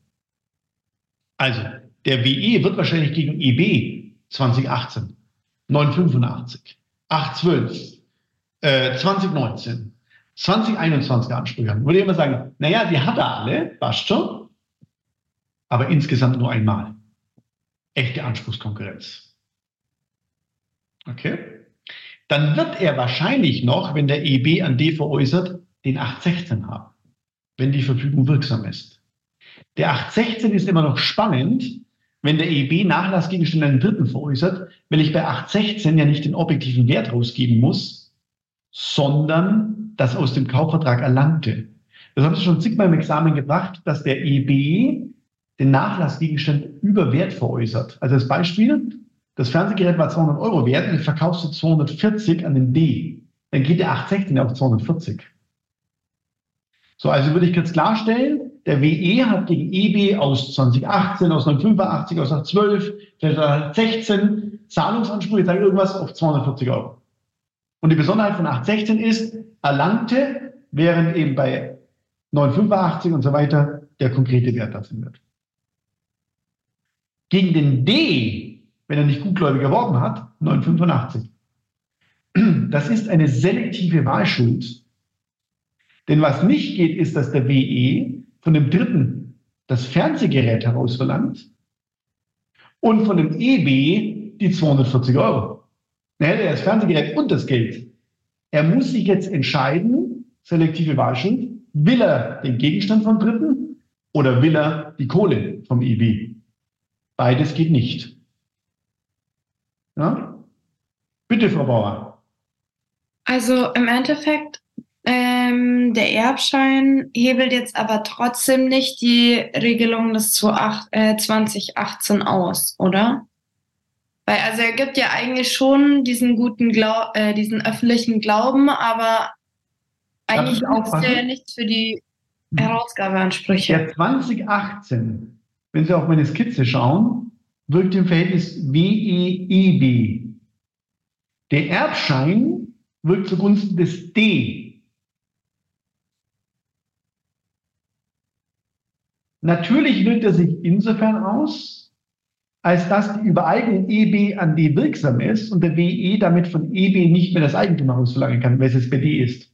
Also, der WE wird wahrscheinlich gegen EB 2018, 985, 812, 2019, 2021 Ansprüche haben, würde ich immer sagen, naja, die hat er alle, passt schon, aber insgesamt nur einmal. Echte Anspruchskonkurrenz. Okay? Dann wird er wahrscheinlich noch, wenn der EB an D veräußert, den 816 haben, wenn die Verfügung wirksam ist. Der 816 ist immer noch spannend, wenn der EB Nachlassgegenstände einen Dritten veräußert, weil ich bei 816 ja nicht den objektiven Wert rausgeben muss, sondern das aus dem Kaufvertrag erlangte. Das haben Sie schon zigmal im Examen gebracht, dass der EB den Nachlassgegenstand über Wert veräußert. Also als Beispiel, das Fernsehgerät war 200 Euro wert und ich verkaufe es 240 an den D. Dann geht der 816 auf 240. So, also würde ich kurz klarstellen, der WE hat gegen EB aus 2018, aus 1985, aus 2012, vielleicht 16 Zahlungsanspruch, jetzt sage ich irgendwas, auf 240 Euro. Und die Besonderheit von 816 ist, erlangte, während eben bei 985 und so weiter der konkrete Wert dazu wird. Gegen den D, wenn er nicht gutgläubig erworben hat, 985. Das ist eine selektive Wahlschuld. Denn was nicht geht, ist, dass der WE von dem Dritten das Fernsehgerät herausverlangt und von dem EB die 240 Euro. Dann hätte das Fernsehgerät und das Geld. Er muss sich jetzt entscheiden, selektive Wahlschuld, will er den Gegenstand vom Dritten oder will er die Kohle vom EB? Beides geht nicht. Ja? Bitte, Frau Bauer. Also im Endeffekt, ähm, der Erbschein hebelt jetzt aber trotzdem nicht die Regelung des 2018 äh, aus, oder? Weil also er gibt ja eigentlich schon diesen guten Glau äh, diesen öffentlichen Glauben, aber eigentlich nutzt er ja nichts für die Herausgabeansprüche. Der 2018, wenn Sie auf meine Skizze schauen, wirkt im Verhältnis WEEB. Der Erbschein wirkt zugunsten des D. Natürlich wirkt er sich insofern aus, als dass die Übereignung EB an D wirksam ist und der WE damit von EB nicht mehr das Eigentum herausverlangen kann, weil es bei D ist.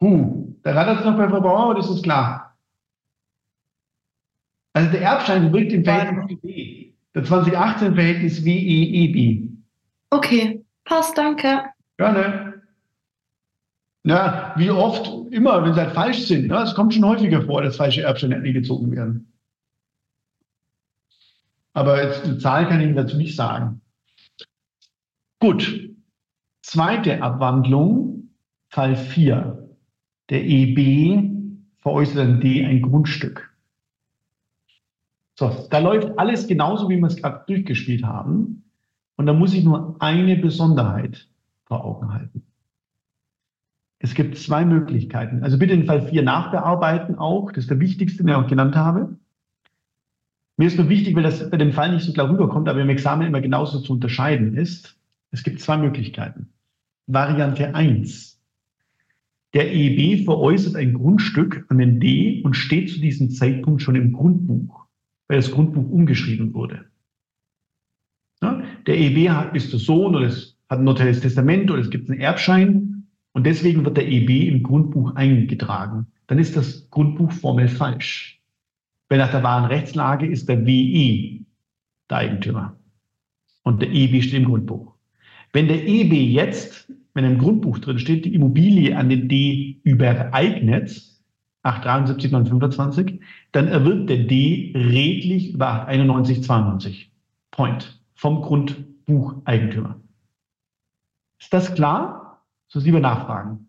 Huh, da rattert es noch bei Frau Bauer, das ist klar. Also der Erbschein wirkt im Verhältnis WE. Der 2018 Verhältnis WE-EB. Okay, passt, danke. Gerne. Ja, wie oft, immer, wenn sie halt falsch sind. Ne? Es kommt schon häufiger vor, dass falsche Erbstände gezogen werden. Aber jetzt eine Zahl kann ich Ihnen dazu nicht sagen. Gut. Zweite Abwandlung, Fall 4. Der EB veräußert an D ein Grundstück. So, da läuft alles genauso, wie wir es gerade durchgespielt haben. Und da muss ich nur eine Besonderheit vor Augen halten. Es gibt zwei Möglichkeiten. Also bitte den Fall 4 nachbearbeiten auch. Das ist der wichtigste, den ich auch genannt habe. Mir ist nur wichtig, weil das bei dem Fall nicht so klar rüberkommt, aber im Examen immer genauso zu unterscheiden ist. Es gibt zwei Möglichkeiten. Variante 1. Der EB veräußert ein Grundstück an den D und steht zu diesem Zeitpunkt schon im Grundbuch, weil das Grundbuch umgeschrieben wurde. Ja, der EB ist der Sohn oder es hat ein notarielles Testament oder es gibt einen Erbschein und deswegen wird der EB im Grundbuch eingetragen. Dann ist das Grundbuch formell falsch. Weil nach der wahren Rechtslage ist der WE der Eigentümer. Und der EB steht im Grundbuch. Wenn der EB jetzt, wenn im Grundbuch drin steht, die Immobilie an den D übereignet, 873 925, dann erwirbt der D redlich über 891 92. Point. Vom Grundbucheigentümer. Ist das klar? So lieber nachfragen.